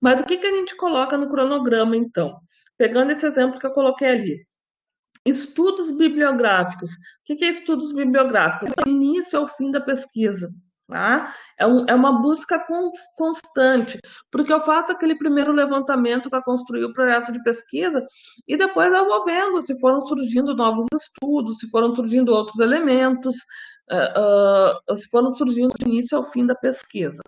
Mas o que, que a gente coloca no cronograma, então? Pegando esse exemplo que eu coloquei ali. Estudos bibliográficos. O que, é estudos bibliográficos? Do início ao fim da pesquisa. Tá? É, um, é, uma busca constante, porque eu faço aquele primeiro levantamento para construir o projeto de pesquisa e depois eu vou vendo se foram surgindo novos estudos, se foram surgindo outros elementos, uh, uh, se foram surgindo do início ao fim da pesquisa.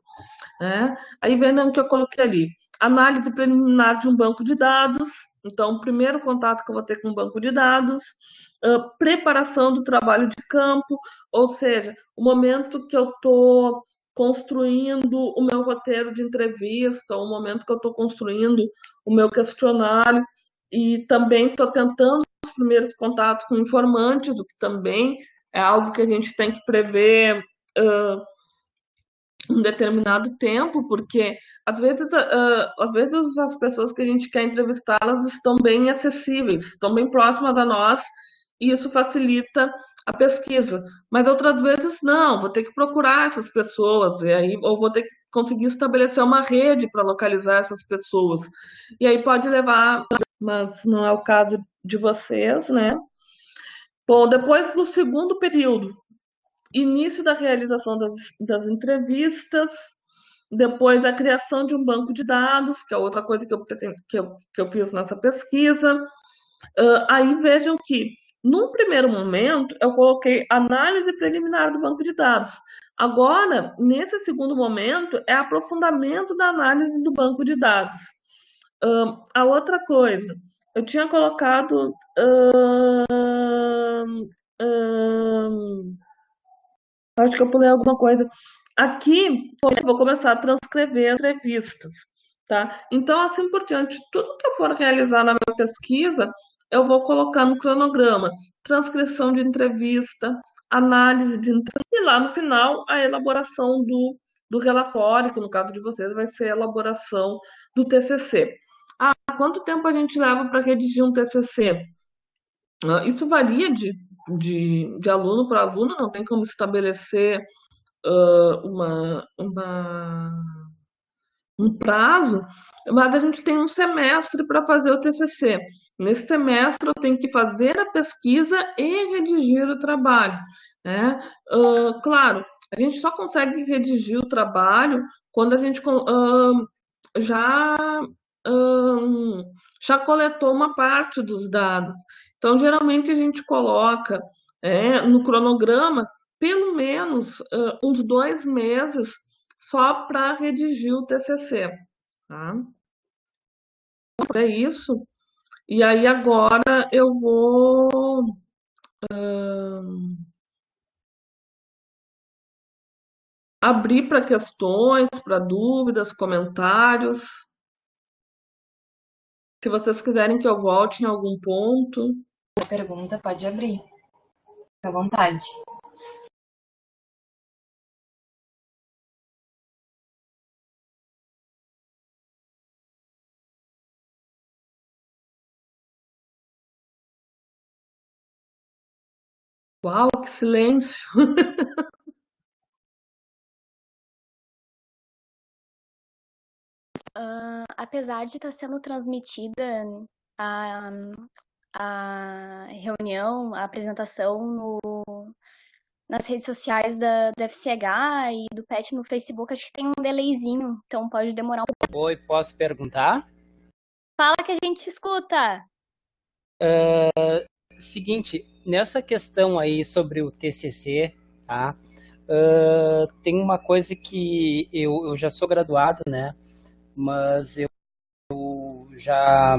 Né? Aí vem o que eu coloquei ali análise preliminar de um banco de dados. Então, o primeiro contato que eu vou ter com um banco de dados, preparação do trabalho de campo, ou seja, o momento que eu estou construindo o meu roteiro de entrevista, o momento que eu estou construindo o meu questionário, e também estou tentando os primeiros contatos com informantes, o que também é algo que a gente tem que prever uh, um determinado tempo, porque às vezes, uh, às vezes as pessoas que a gente quer entrevistar elas estão bem acessíveis, estão bem próximas a nós, e isso facilita a pesquisa. Mas outras vezes não, vou ter que procurar essas pessoas, e aí, ou vou ter que conseguir estabelecer uma rede para localizar essas pessoas. E aí pode levar mas não é o caso de vocês, né? Bom, depois do segundo período, início da realização das, das entrevistas, depois a criação de um banco de dados, que é outra coisa que eu, que eu, que eu fiz nessa pesquisa. Uh, aí vejam que, num primeiro momento, eu coloquei análise preliminar do banco de dados. Agora, nesse segundo momento, é aprofundamento da análise do banco de dados a outra coisa, eu tinha colocado. acho que eu pulei alguma coisa. Aqui, vou começar a transcrever entrevistas. Tá? Então, assim por diante, tudo que eu for realizar na minha pesquisa, eu vou colocar no cronograma. Transcrição de entrevista, análise de entrevista, e lá no final, a elaboração do, do relatório, que no caso de vocês vai ser a elaboração do TCC. Ah, quanto tempo a gente leva para redigir um TCC? Ah, isso varia de, de, de aluno para aluno, não tem como estabelecer uh, uma, uma, um prazo, mas a gente tem um semestre para fazer o TCC. Nesse semestre, eu tenho que fazer a pesquisa e redigir o trabalho. Né? Uh, claro, a gente só consegue redigir o trabalho quando a gente uh, já já coletou uma parte dos dados. Então, geralmente a gente coloca é, no cronograma pelo menos uns dois meses só para redigir o TCC. Tá? É isso. E aí agora eu vou abrir para questões, para dúvidas, comentários. Se vocês quiserem que eu volte em algum ponto. Pergunta pode abrir. Fique à vontade. Uau, que silêncio! *laughs* Uh, apesar de estar tá sendo transmitida a, a reunião, a apresentação no, nas redes sociais da, do FCH e do PET no Facebook, acho que tem um delayzinho, então pode demorar um pouco. Oi, posso perguntar? Fala que a gente escuta. Uh, seguinte, nessa questão aí sobre o TCC, tá? Uh, tem uma coisa que eu, eu já sou graduado, né? mas eu, eu já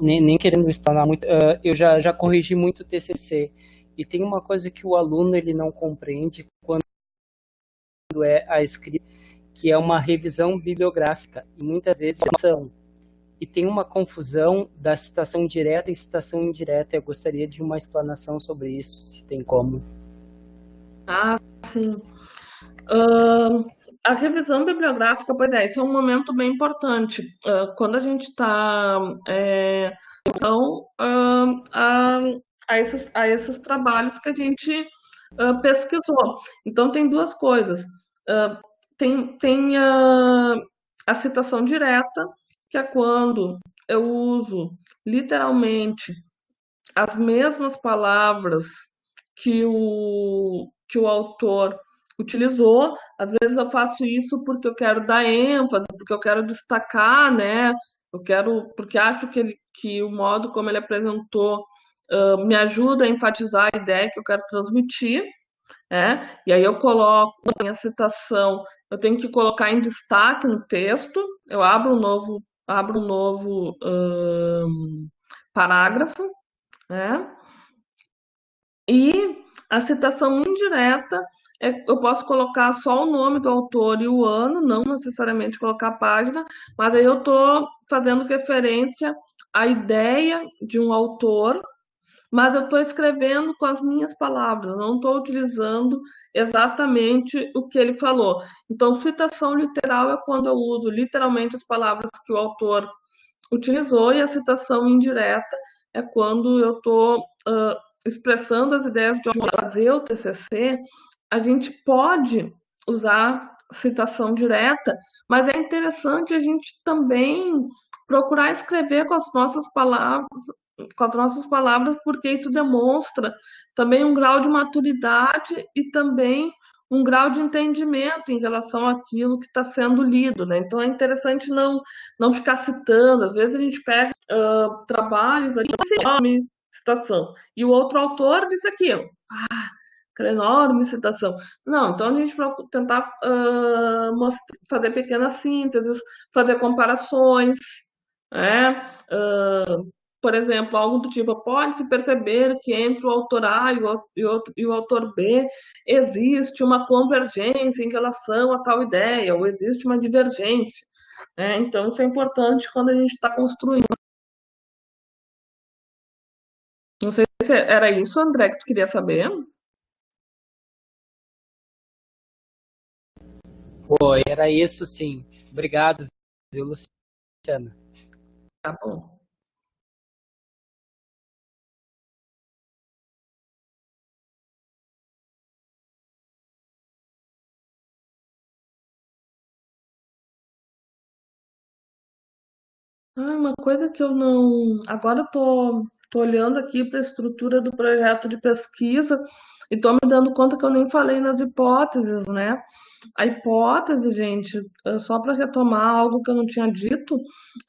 nem, nem, querendo explanar muito, uh, eu já, já corrigi muito o TCC e tem uma coisa que o aluno ele não compreende quando é a escrita, que é uma revisão bibliográfica e muitas vezes são e tem uma confusão da citação direta e citação indireta. Eu gostaria de uma explanação sobre isso, se tem como. Ah, sim. Uh, a revisão bibliográfica, pois é, esse é um momento bem importante. Uh, quando a gente está é, então, uh, a, a, esses, a esses trabalhos que a gente pesquisou. Então, tem duas coisas. tem tem a citação direta, que é quando eu uso literalmente as mesmas palavras que o, que o autor utilizou. Às vezes eu faço isso porque eu quero dar ênfase, porque eu quero destacar, né? Eu quero, porque acho que, ele, que o modo como ele apresentou uh, me ajuda a enfatizar a ideia que eu quero transmitir. né? E aí eu coloco a citação, eu tenho que colocar em destaque no texto, eu abro um novo, abro um novo parágrafo, né? E A citação indireta, é, eu posso colocar só o nome do autor e o ano, não necessariamente colocar a página, mas aí eu estou fazendo referência à ideia de um autor, mas eu estou escrevendo com as minhas palavras, não estou utilizando exatamente o que ele falou. Então, citação literal é quando eu uso literalmente as palavras que o autor utilizou, e a citação indireta é quando eu estou uh, expressando as ideias de fazer o TCC, a gente pode usar citação direta, mas é interessante a gente também procurar escrever com as nossas palavras, com as nossas palavras, porque isso demonstra também um grau de maturidade e também um grau de entendimento em relação àquilo que está sendo lido, né? Então é interessante não não ficar citando. Às vezes a gente pega uh, trabalhos nome, citação, e o outro autor disse aquilo. Ah, aquela enorme citação. Não, então a gente vai tentar uh, mostrar, fazer pequenas sínteses, fazer comparações, né? Uh, por exemplo, algo do tipo, pode-se perceber que entre o autor A e o, e, o, e o autor B existe uma convergência em relação a tal ideia, ou existe uma divergência. Né? Então, isso é importante quando a gente está construindo. Não sei se era isso, André, que tu queria saber. Foi, era isso sim. Obrigado, viu, Luciana? Tá bom. Ah, uma coisa que eu não. Agora eu tô, tô olhando aqui para a estrutura do projeto de pesquisa e tô me dando conta que eu nem falei nas hipóteses, né? A hipótese, gente, é só para retomar algo que eu não tinha dito,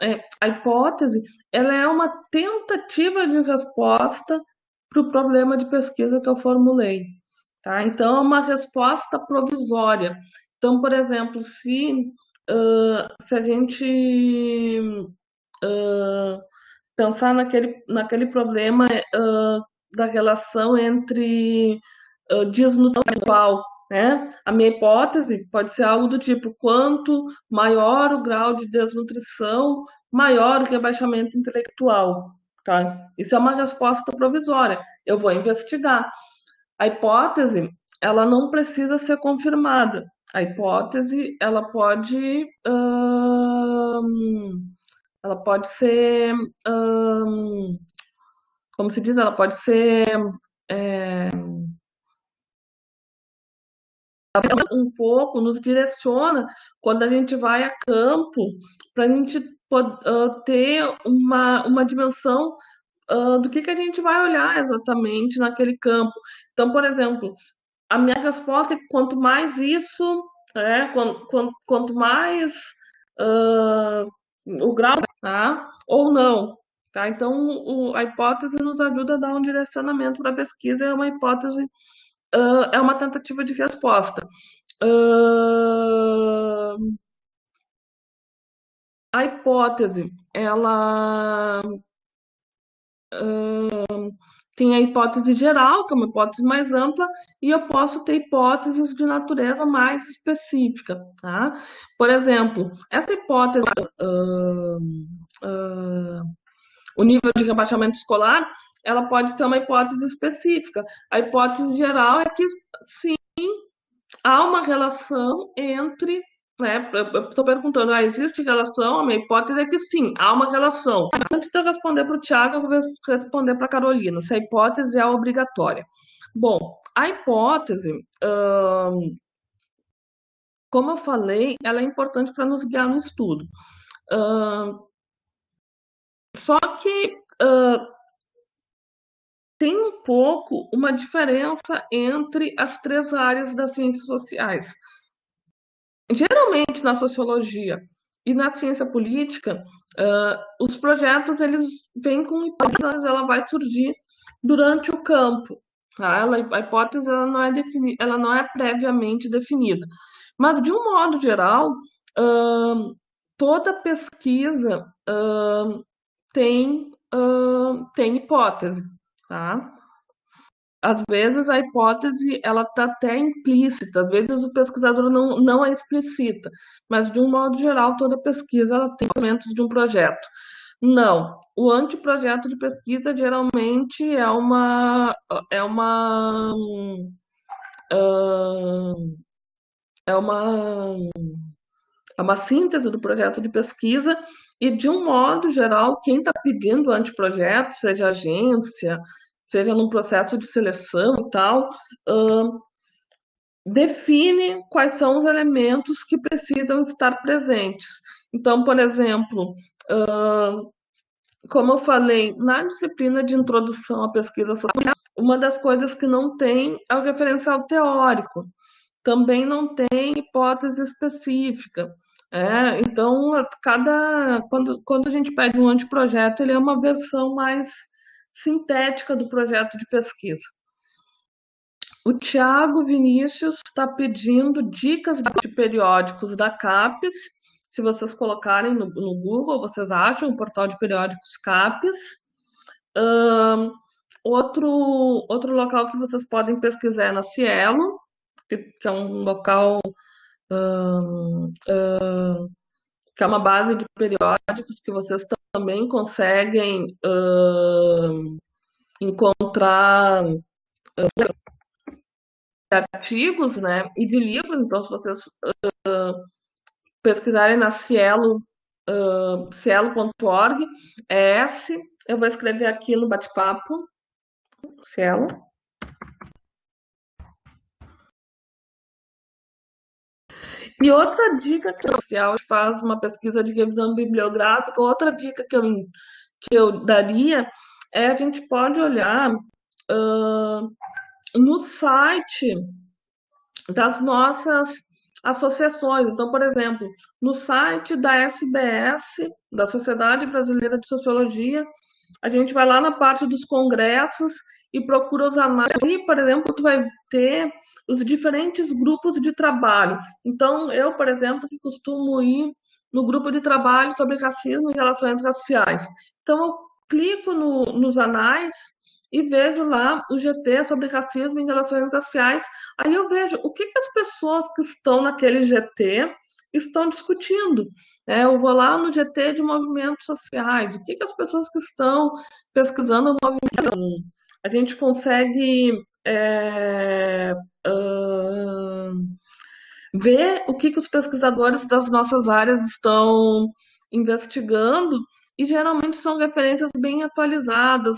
é, a hipótese ela é uma tentativa de resposta para o problema de pesquisa que eu formulei. Tá? Então, é uma resposta provisória. Então, por exemplo, se, uh, se a gente pensar naquele, naquele problema uh, da relação entre uh, desnutrição né? A minha hipótese pode ser algo do tipo: quanto maior o grau de desnutrição, maior o rebaixamento intelectual. Tá? Isso é uma resposta provisória. Eu vou investigar. A hipótese, ela não precisa ser confirmada. A hipótese, ela pode ela pode ser, hum, como se diz, ela pode ser é, um pouco, nos direciona quando a gente vai a campo, para a gente uh, ter uma, uma dimensão uh, do que, que a gente vai olhar exatamente naquele campo. Então, por exemplo, a minha resposta é que quanto mais isso, é, quanto, quanto, quanto mais uh, o grau, tá? Ou não, tá? Então, o, a hipótese nos ajuda a dar um direcionamento para a pesquisa, é uma hipótese, uh, é uma tentativa de resposta. Uh, a hipótese, ela uh, tem a hipótese geral, que é uma hipótese mais ampla, e eu posso ter hipóteses de natureza mais específica, tá? Por exemplo, essa hipótese, uh, uh, o nível de rebaixamento escolar, ela pode ser uma hipótese específica. A hipótese geral é que, sim, há uma relação entre né? Estou perguntando, ah, existe relação? A minha hipótese é que sim, há uma relação. Antes de eu responder para o Tiago, eu vou responder para a Carolina, se a hipótese é obrigatória. Bom, a hipótese, hum, como eu falei, ela é importante para nos guiar no estudo. Hum, só que hum, tem um pouco uma diferença entre as três áreas das ciências sociais. Geralmente na sociologia e na ciência política, uh, os projetos eles vêm com hipóteses, ela vai surgir durante o campo. Tá? Ela, a hipótese ela não, é defini ela não é previamente definida. Mas, de um modo geral, uh, toda pesquisa uh, tem, tem hipótese. Tá? Às vezes a hipótese ela está até implícita, às vezes o pesquisador não, não é explicita, mas de um modo geral toda pesquisa ela tem elementos de um projeto. Não, o anteprojeto de pesquisa geralmente é uma é uma é uma é uma síntese do projeto de pesquisa e de um modo geral quem está pedindo o anteprojeto, seja agência, seja num processo de seleção e tal, uh, define quais são os elementos que precisam estar presentes. Então, por exemplo, uh, como eu falei, na disciplina de introdução à pesquisa social, uma das coisas que não tem é o referencial teórico. Também não tem hipótese específica. É, então, cada quando, quando a gente pede um anteprojeto, ele é uma versão mais sintética do projeto de pesquisa. O Tiago Vinícius está pedindo dicas de periódicos da CAPES. Se vocês colocarem no, no Google, vocês acham o portal de periódicos CAPES. Um, outro, outro local que vocês podem pesquisar é na Cielo, que, que é um local um, um, que é uma base de periódicos que vocês também conseguem uh, encontrar uh, artigos né, e de livros. Então, se vocês uh, pesquisarem na cielo, uh, cielo.org, é S, eu vou escrever aqui no bate-papo, cielo. E outra dica que o social faz uma pesquisa de revisão bibliográfica, outra dica que eu, que eu daria é a gente pode olhar uh, no site das nossas associações. Então, por exemplo, no site da SBS, da Sociedade Brasileira de Sociologia, a gente vai lá na parte dos congressos e procura os análises. Ali, por exemplo, tu vai ter os diferentes grupos de trabalho. Então, eu, por exemplo, costumo ir no grupo de trabalho sobre racismo e relações raciais. Então, eu clico no, nos anais e vejo lá o GT sobre racismo e relações raciais. Aí eu vejo o que, que as pessoas que estão naquele GT estão discutindo. É, eu vou lá no GT de movimentos sociais, o que, que as pessoas que estão pesquisando o movimento. A gente consegue é, uh, ver o que, que os pesquisadores das nossas áreas estão investigando e geralmente são referências bem atualizadas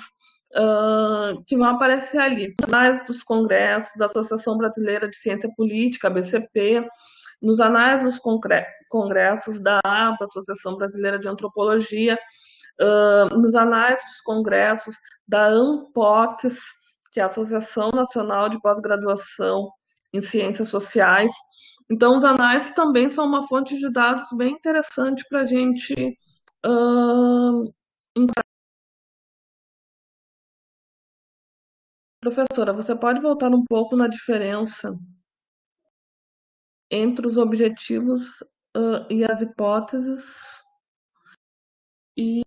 uh, que vão aparecer ali. Anais dos congressos da Associação Brasileira de Ciência Política, BCP, nos anais dos congressos da ABA, Associação Brasileira de Antropologia, uh, nos anais dos congressos da ANPOCS, que é a Associação Nacional de Pós-Graduação em Ciências Sociais. Então, os anais também são uma fonte de dados bem interessante para a gente uh, Professora, você pode voltar um pouco na diferença entre os objetivos uh, e as hipóteses? E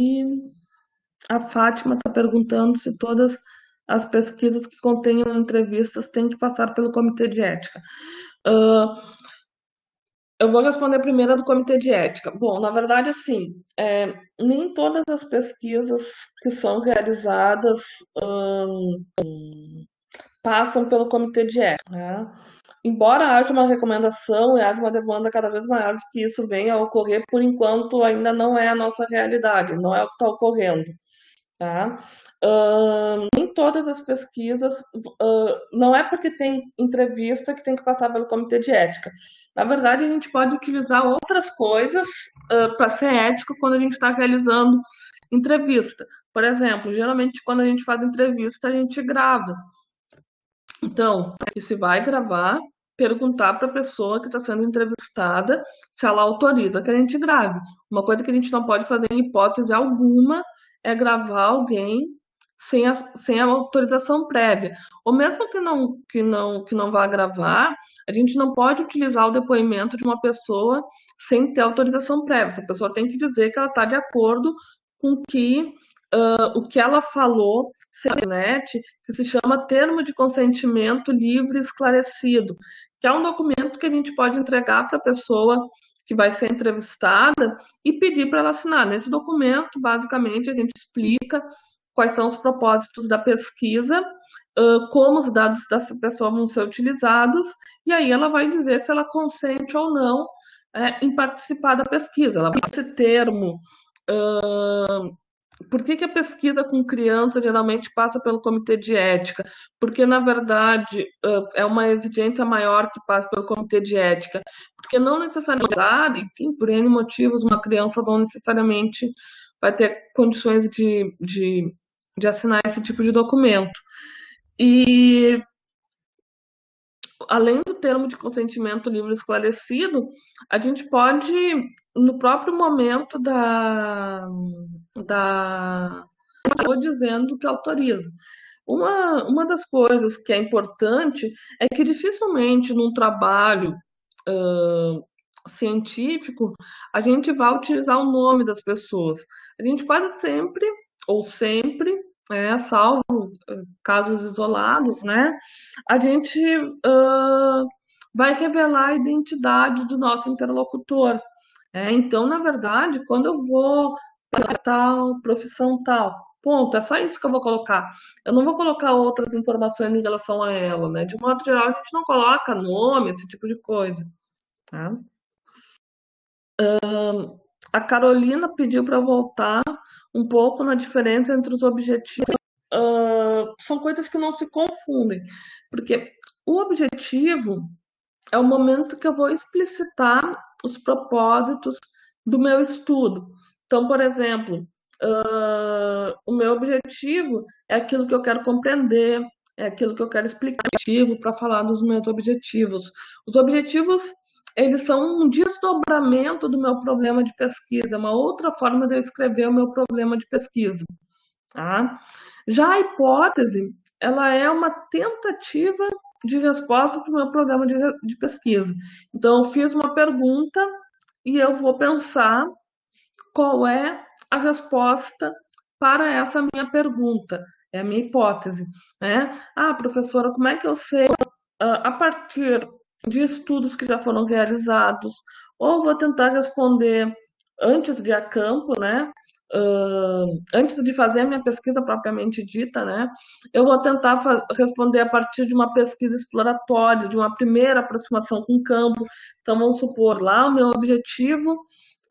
a Fátima está perguntando se todas as pesquisas que contenham entrevistas têm que passar pelo comitê de ética. Uh, eu vou responder primeiro a do comitê de ética. Bom, na verdade, assim, é, nem todas as pesquisas que são realizadas hum, passam pelo comitê de ética. Né? Embora haja uma recomendação e haja uma demanda cada vez maior de que isso venha a ocorrer, por enquanto ainda não é a nossa realidade, não é o que está ocorrendo. Tá? Uh, nem todas as pesquisas, uh, não é porque tem entrevista que tem que passar pelo comitê de ética. Na verdade, a gente pode utilizar outras coisas uh, para ser ético quando a gente está realizando entrevista. Por exemplo, geralmente quando a gente faz entrevista, a gente grava. Então, se vai gravar, perguntar para a pessoa que está sendo entrevistada se ela autoriza que a gente grave. Uma coisa que a gente não pode fazer em hipótese alguma é gravar alguém sem a, sem a autorização prévia. Ou mesmo que não, que, não, que não vá gravar, a gente não pode utilizar o depoimento de uma pessoa sem ter autorização prévia. Essa pessoa tem que dizer que ela está de acordo com que uh, o que ela falou na internet, que se chama Termo de Consentimento Livre Esclarecido, que é um documento que a gente pode entregar para a pessoa que vai ser entrevistada e pedir para ela assinar. Nesse documento, basicamente, a gente explica quais são os propósitos da pesquisa, como os dados dessa pessoa vão ser utilizados, e aí ela vai dizer se ela consente ou não é, em participar da pesquisa. Ela vai esse termo. Uh, por que, que, a pesquisa com crianças geralmente passa pelo comitê de ética? Porque, na verdade, é uma exigência maior que passa pelo comitê de ética. Porque não necessariamente, enfim, por N motivos, uma criança não necessariamente vai ter condições de, de, de assinar esse tipo de documento. E além do termo de consentimento livre esclarecido, a gente pode, no próprio momento da. da estou dizendo que autoriza. Uma, uma das coisas que é importante é que dificilmente num trabalho uh, científico a gente vai utilizar o nome das pessoas. A gente pode sempre, ou sempre, é, salvo casos isolados, né, a gente uh, vai revelar a identidade do nosso interlocutor. É, então, na verdade, quando eu vou tal profissão tal, ponto, é só isso que eu vou colocar. Eu não vou colocar outras informações em relação a ela, né? De modo geral, a gente não coloca nome, esse tipo de coisa. Tá? Uh, a Carolina pediu para voltar um pouco na diferença entre os objetivos. Uh, são coisas que não se confundem, porque o objetivo é o momento que eu vou explicitar os propósitos do meu estudo. Então, por exemplo, uh, o meu objetivo é aquilo que eu quero compreender, é aquilo que eu quero explicar para falar dos meus objetivos. Os objetivos eles são um desdobramento do meu problema de pesquisa, uma outra forma de eu escrever o meu problema de pesquisa. Tá? Já a hipótese, ela é uma tentativa de resposta para o meu problema de, de pesquisa. Então, eu fiz uma pergunta e eu vou pensar qual é a resposta para essa minha pergunta. É a minha hipótese. Né? Ah, professora, como é que eu sei, ah, a partir de estudos que já foram realizados, ou vou tentar responder antes de a campo, né? Uh, antes de fazer a minha pesquisa propriamente dita, né? Eu vou tentar responder a partir de uma pesquisa exploratória, de uma primeira aproximação com o campo. Então, vamos supor, lá o meu objetivo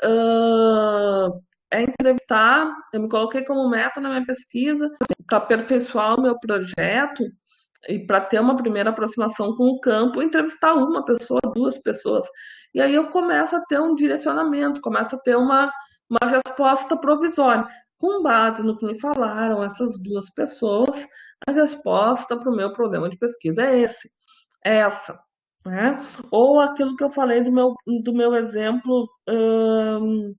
uh, é entrevistar, eu me coloquei como meta na minha pesquisa para aperfeiçoar o meu projeto, e para ter uma primeira aproximação com o campo, entrevistar uma pessoa, duas pessoas. E aí eu começo a ter um direcionamento, começo a ter uma, uma resposta provisória. Com base no que me falaram essas duas pessoas, a resposta para o meu problema de pesquisa é esse, é essa. Né? Ou aquilo que eu falei do meu, do meu exemplo hum,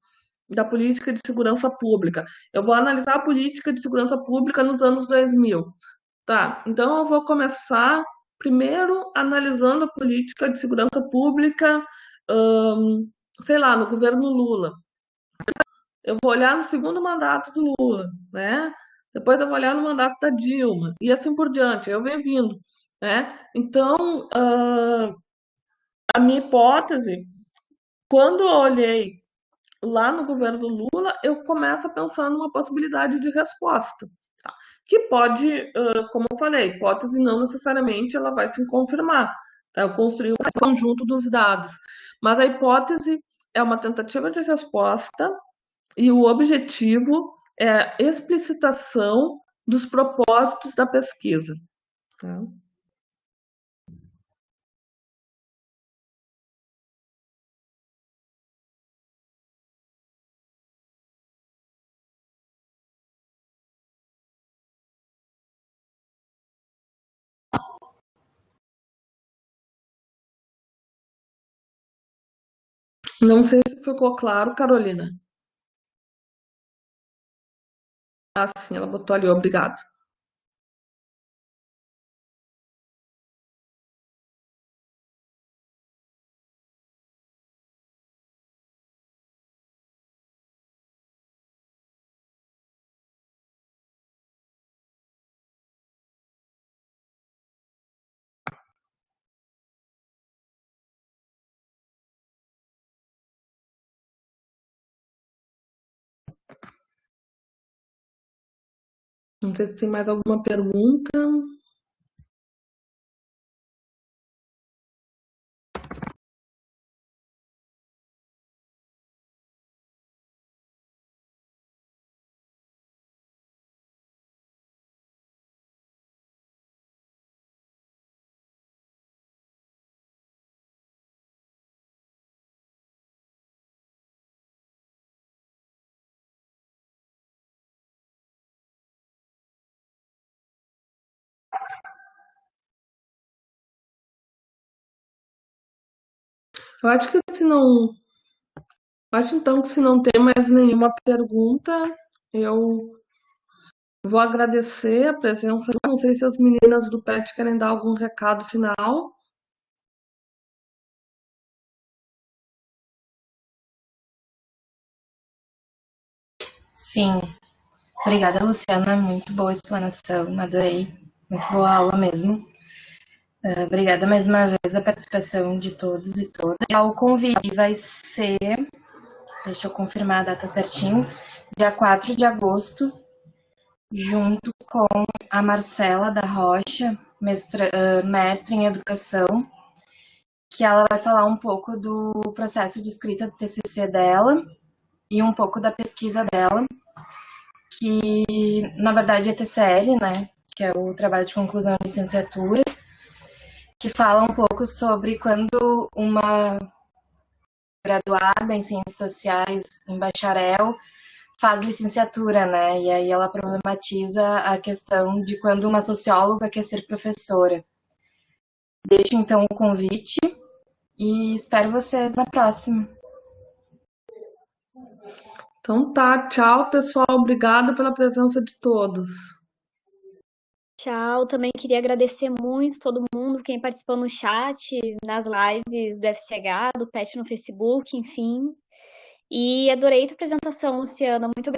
da política de segurança pública. Eu vou analisar a política de segurança pública nos anos 2000. Tá, então eu vou começar primeiro analisando a política de segurança pública, hum, sei lá, no governo Lula. Eu vou olhar no segundo mandato do Lula, né? Depois eu vou olhar no mandato da Dilma, e assim por diante, eu venho vindo, né? Então, uh, a minha hipótese, quando eu olhei lá no governo do Lula, eu começo a pensar numa possibilidade de resposta que pode, uh, como eu falei, hipótese não necessariamente ela vai se confirmar. Tá? Eu construí um conjunto dos dados. Mas a hipótese é uma tentativa de resposta e o objetivo é a explicitação dos propósitos da pesquisa. Tá? Não sei se ficou claro, Carolina. Ah, sim, ela botou ali, obrigado. Sei se tem mais alguma pergunta. Eu acho que se não. Acho então que se não tem mais nenhuma pergunta, eu vou agradecer a presença. Não sei se as meninas do PET querem dar algum recado final. Sim. Obrigada, Luciana. Muito boa explanação. Adorei. Muito boa aula mesmo. Uh, obrigada mais uma vez a participação de todos e todas. O convite vai ser, deixa eu confirmar a data certinho, dia 4 de agosto, junto com a Marcela da Rocha, mestra, uh, mestre em educação, que ela vai falar um pouco do processo de escrita do TCC dela e um pouco da pesquisa dela, que na verdade é TCL, né, que é o trabalho de conclusão de licenciatura, que fala um pouco sobre quando uma graduada em ciências sociais, em bacharel, faz licenciatura, né? E aí ela problematiza a questão de quando uma socióloga quer ser professora. Deixo então o convite e espero vocês na próxima. Então tá, tchau pessoal, obrigada pela presença de todos. Tchau, também queria agradecer muito todo mundo, quem participou no chat, nas lives do FCH, do PET no Facebook, enfim. E adorei a tua apresentação, Luciana. Muito